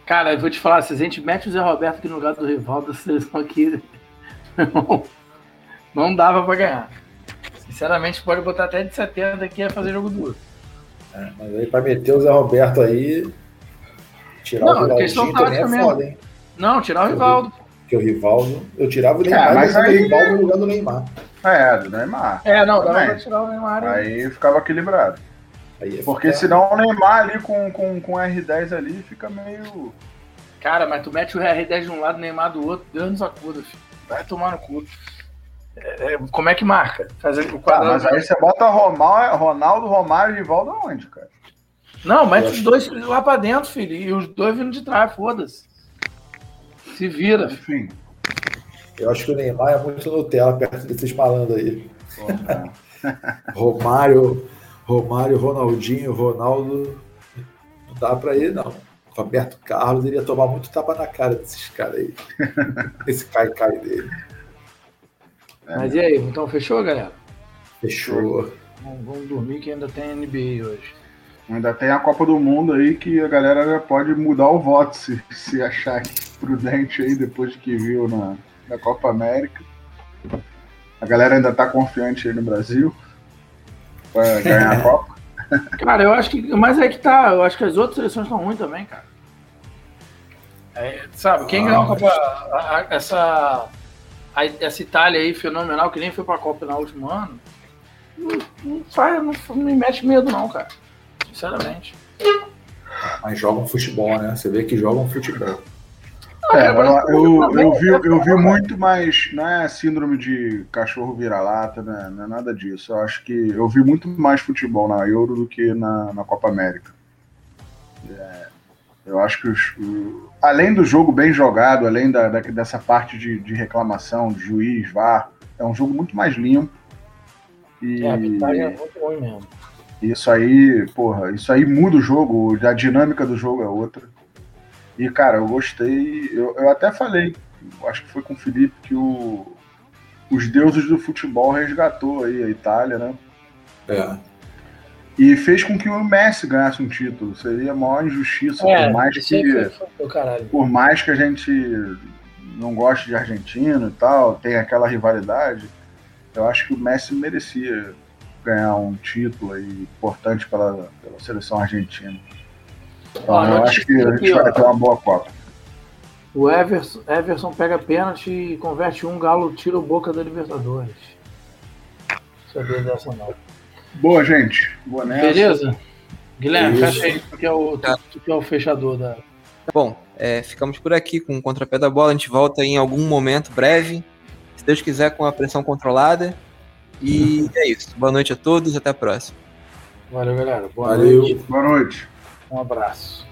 Cara, eu vou te falar, se a gente mete o Zé Roberto aqui no lugar do rival da seleção aqui, não, dava pra ganhar. Sinceramente, pode botar até de 70 aqui e fazer jogo duro. Mas aí pra meter o Zé Roberto aí. Tirar Não, o a questão Ronaldinho também é tática foda, hein? Não, tirar o Rivaldo. Porque o Rivaldo. Eu tirava o Neymar É, mas mas o aí- Rivaldo no lugar do Neymar. É, do Neymar. É, não, dava pra tirar o Neymar. Aí ficava equilibrado. Aí ia Porque ficar- senão o Neymar ali com, com, com R10 ali fica meio. Cara, mas tu mete o R10 de um lado, o Neymar do outro, Deus nos acuda, filho. Vai tomar no cu. É, é, como é que marca? Fazer o Ah, quadrado. mas aí você bota Romal, Ronaldo, Romário e Rivaldo aonde, cara? Não, mete os dois lá pra dentro, filho. E os dois vindo de trás, foda-se. Se vira. Enfim. Eu acho que o Neymar é muito Nutella perto desses malandros aí. Romário, Romário, Ronaldinho, Ronaldo. Não dá pra ele, não. Roberto Carlos iria tomar muito tapa na cara desses caras aí. Esse cai-cai dele. Mas e aí, então fechou, galera? Fechou. Vamos, vamos dormir que ainda tem NBA hoje. Ainda tem a Copa do Mundo aí que a galera já pode mudar o voto se, se achar prudente aí depois de que viu na, na Copa América. A galera ainda tá confiante aí no Brasil pra ganhar a Copa. Cara, eu acho que. Mas é que tá. Eu acho que as outras seleções estão ruins também, cara. É, sabe, quem Ah, ganhou a Copa. a- a- essa, a- essa Itália aí fenomenal, que nem foi pra Copa no último ano, não, não, faz, não, não me mete medo, não, cara. Sinceramente. Mas jogam futebol, né? Você vê que jogam futebol. É, eu, eu, eu vi, eu vi muito mais. Não é síndrome de cachorro vira-lata, né? não é nada disso. Eu acho que eu vi muito mais futebol na Euro do que na, na Copa América. É, eu acho que os, o- além do jogo bem jogado, além da, da- dessa parte de, de reclamação, de juiz, VAR, é um jogo muito mais limpo. E É, a arbitragem é muito ruim mesmo. isso aí, porra, isso aí muda o jogo, a dinâmica do jogo é outra. E, cara, eu gostei. Eu, eu até falei, acho que foi com o Felipe, que o, os deuses do futebol resgatou aí a Itália, né? É. E fez com que o Messi ganhasse um título. Seria a maior injustiça, por mais que. foi. Por mais que a gente não goste de argentino e tal, tem aquela rivalidade, eu acho que o Messi merecia ganhar um título aí importante pela, pela seleção argentina. Ó, eu notícia acho que a gente aqui, vai ó. ter uma boa Copa. O Everson, Everson pega pênalti e converte um galo, tira o boca da Libertadores. Sabia dessa não. Boa, gente. Boa nessa. Beleza? Guilherme, Isso. fecha aí, tu que é o, tu que é o fechador da. Bom, é, ficamos por aqui com o contrapé da bola. A gente volta em algum momento breve. Se Deus quiser, com a pressão controlada. E é isso. Boa noite a todos. Até a próxima. Valeu, galera. Boa Valeu. noite. Boa noite. Um abraço.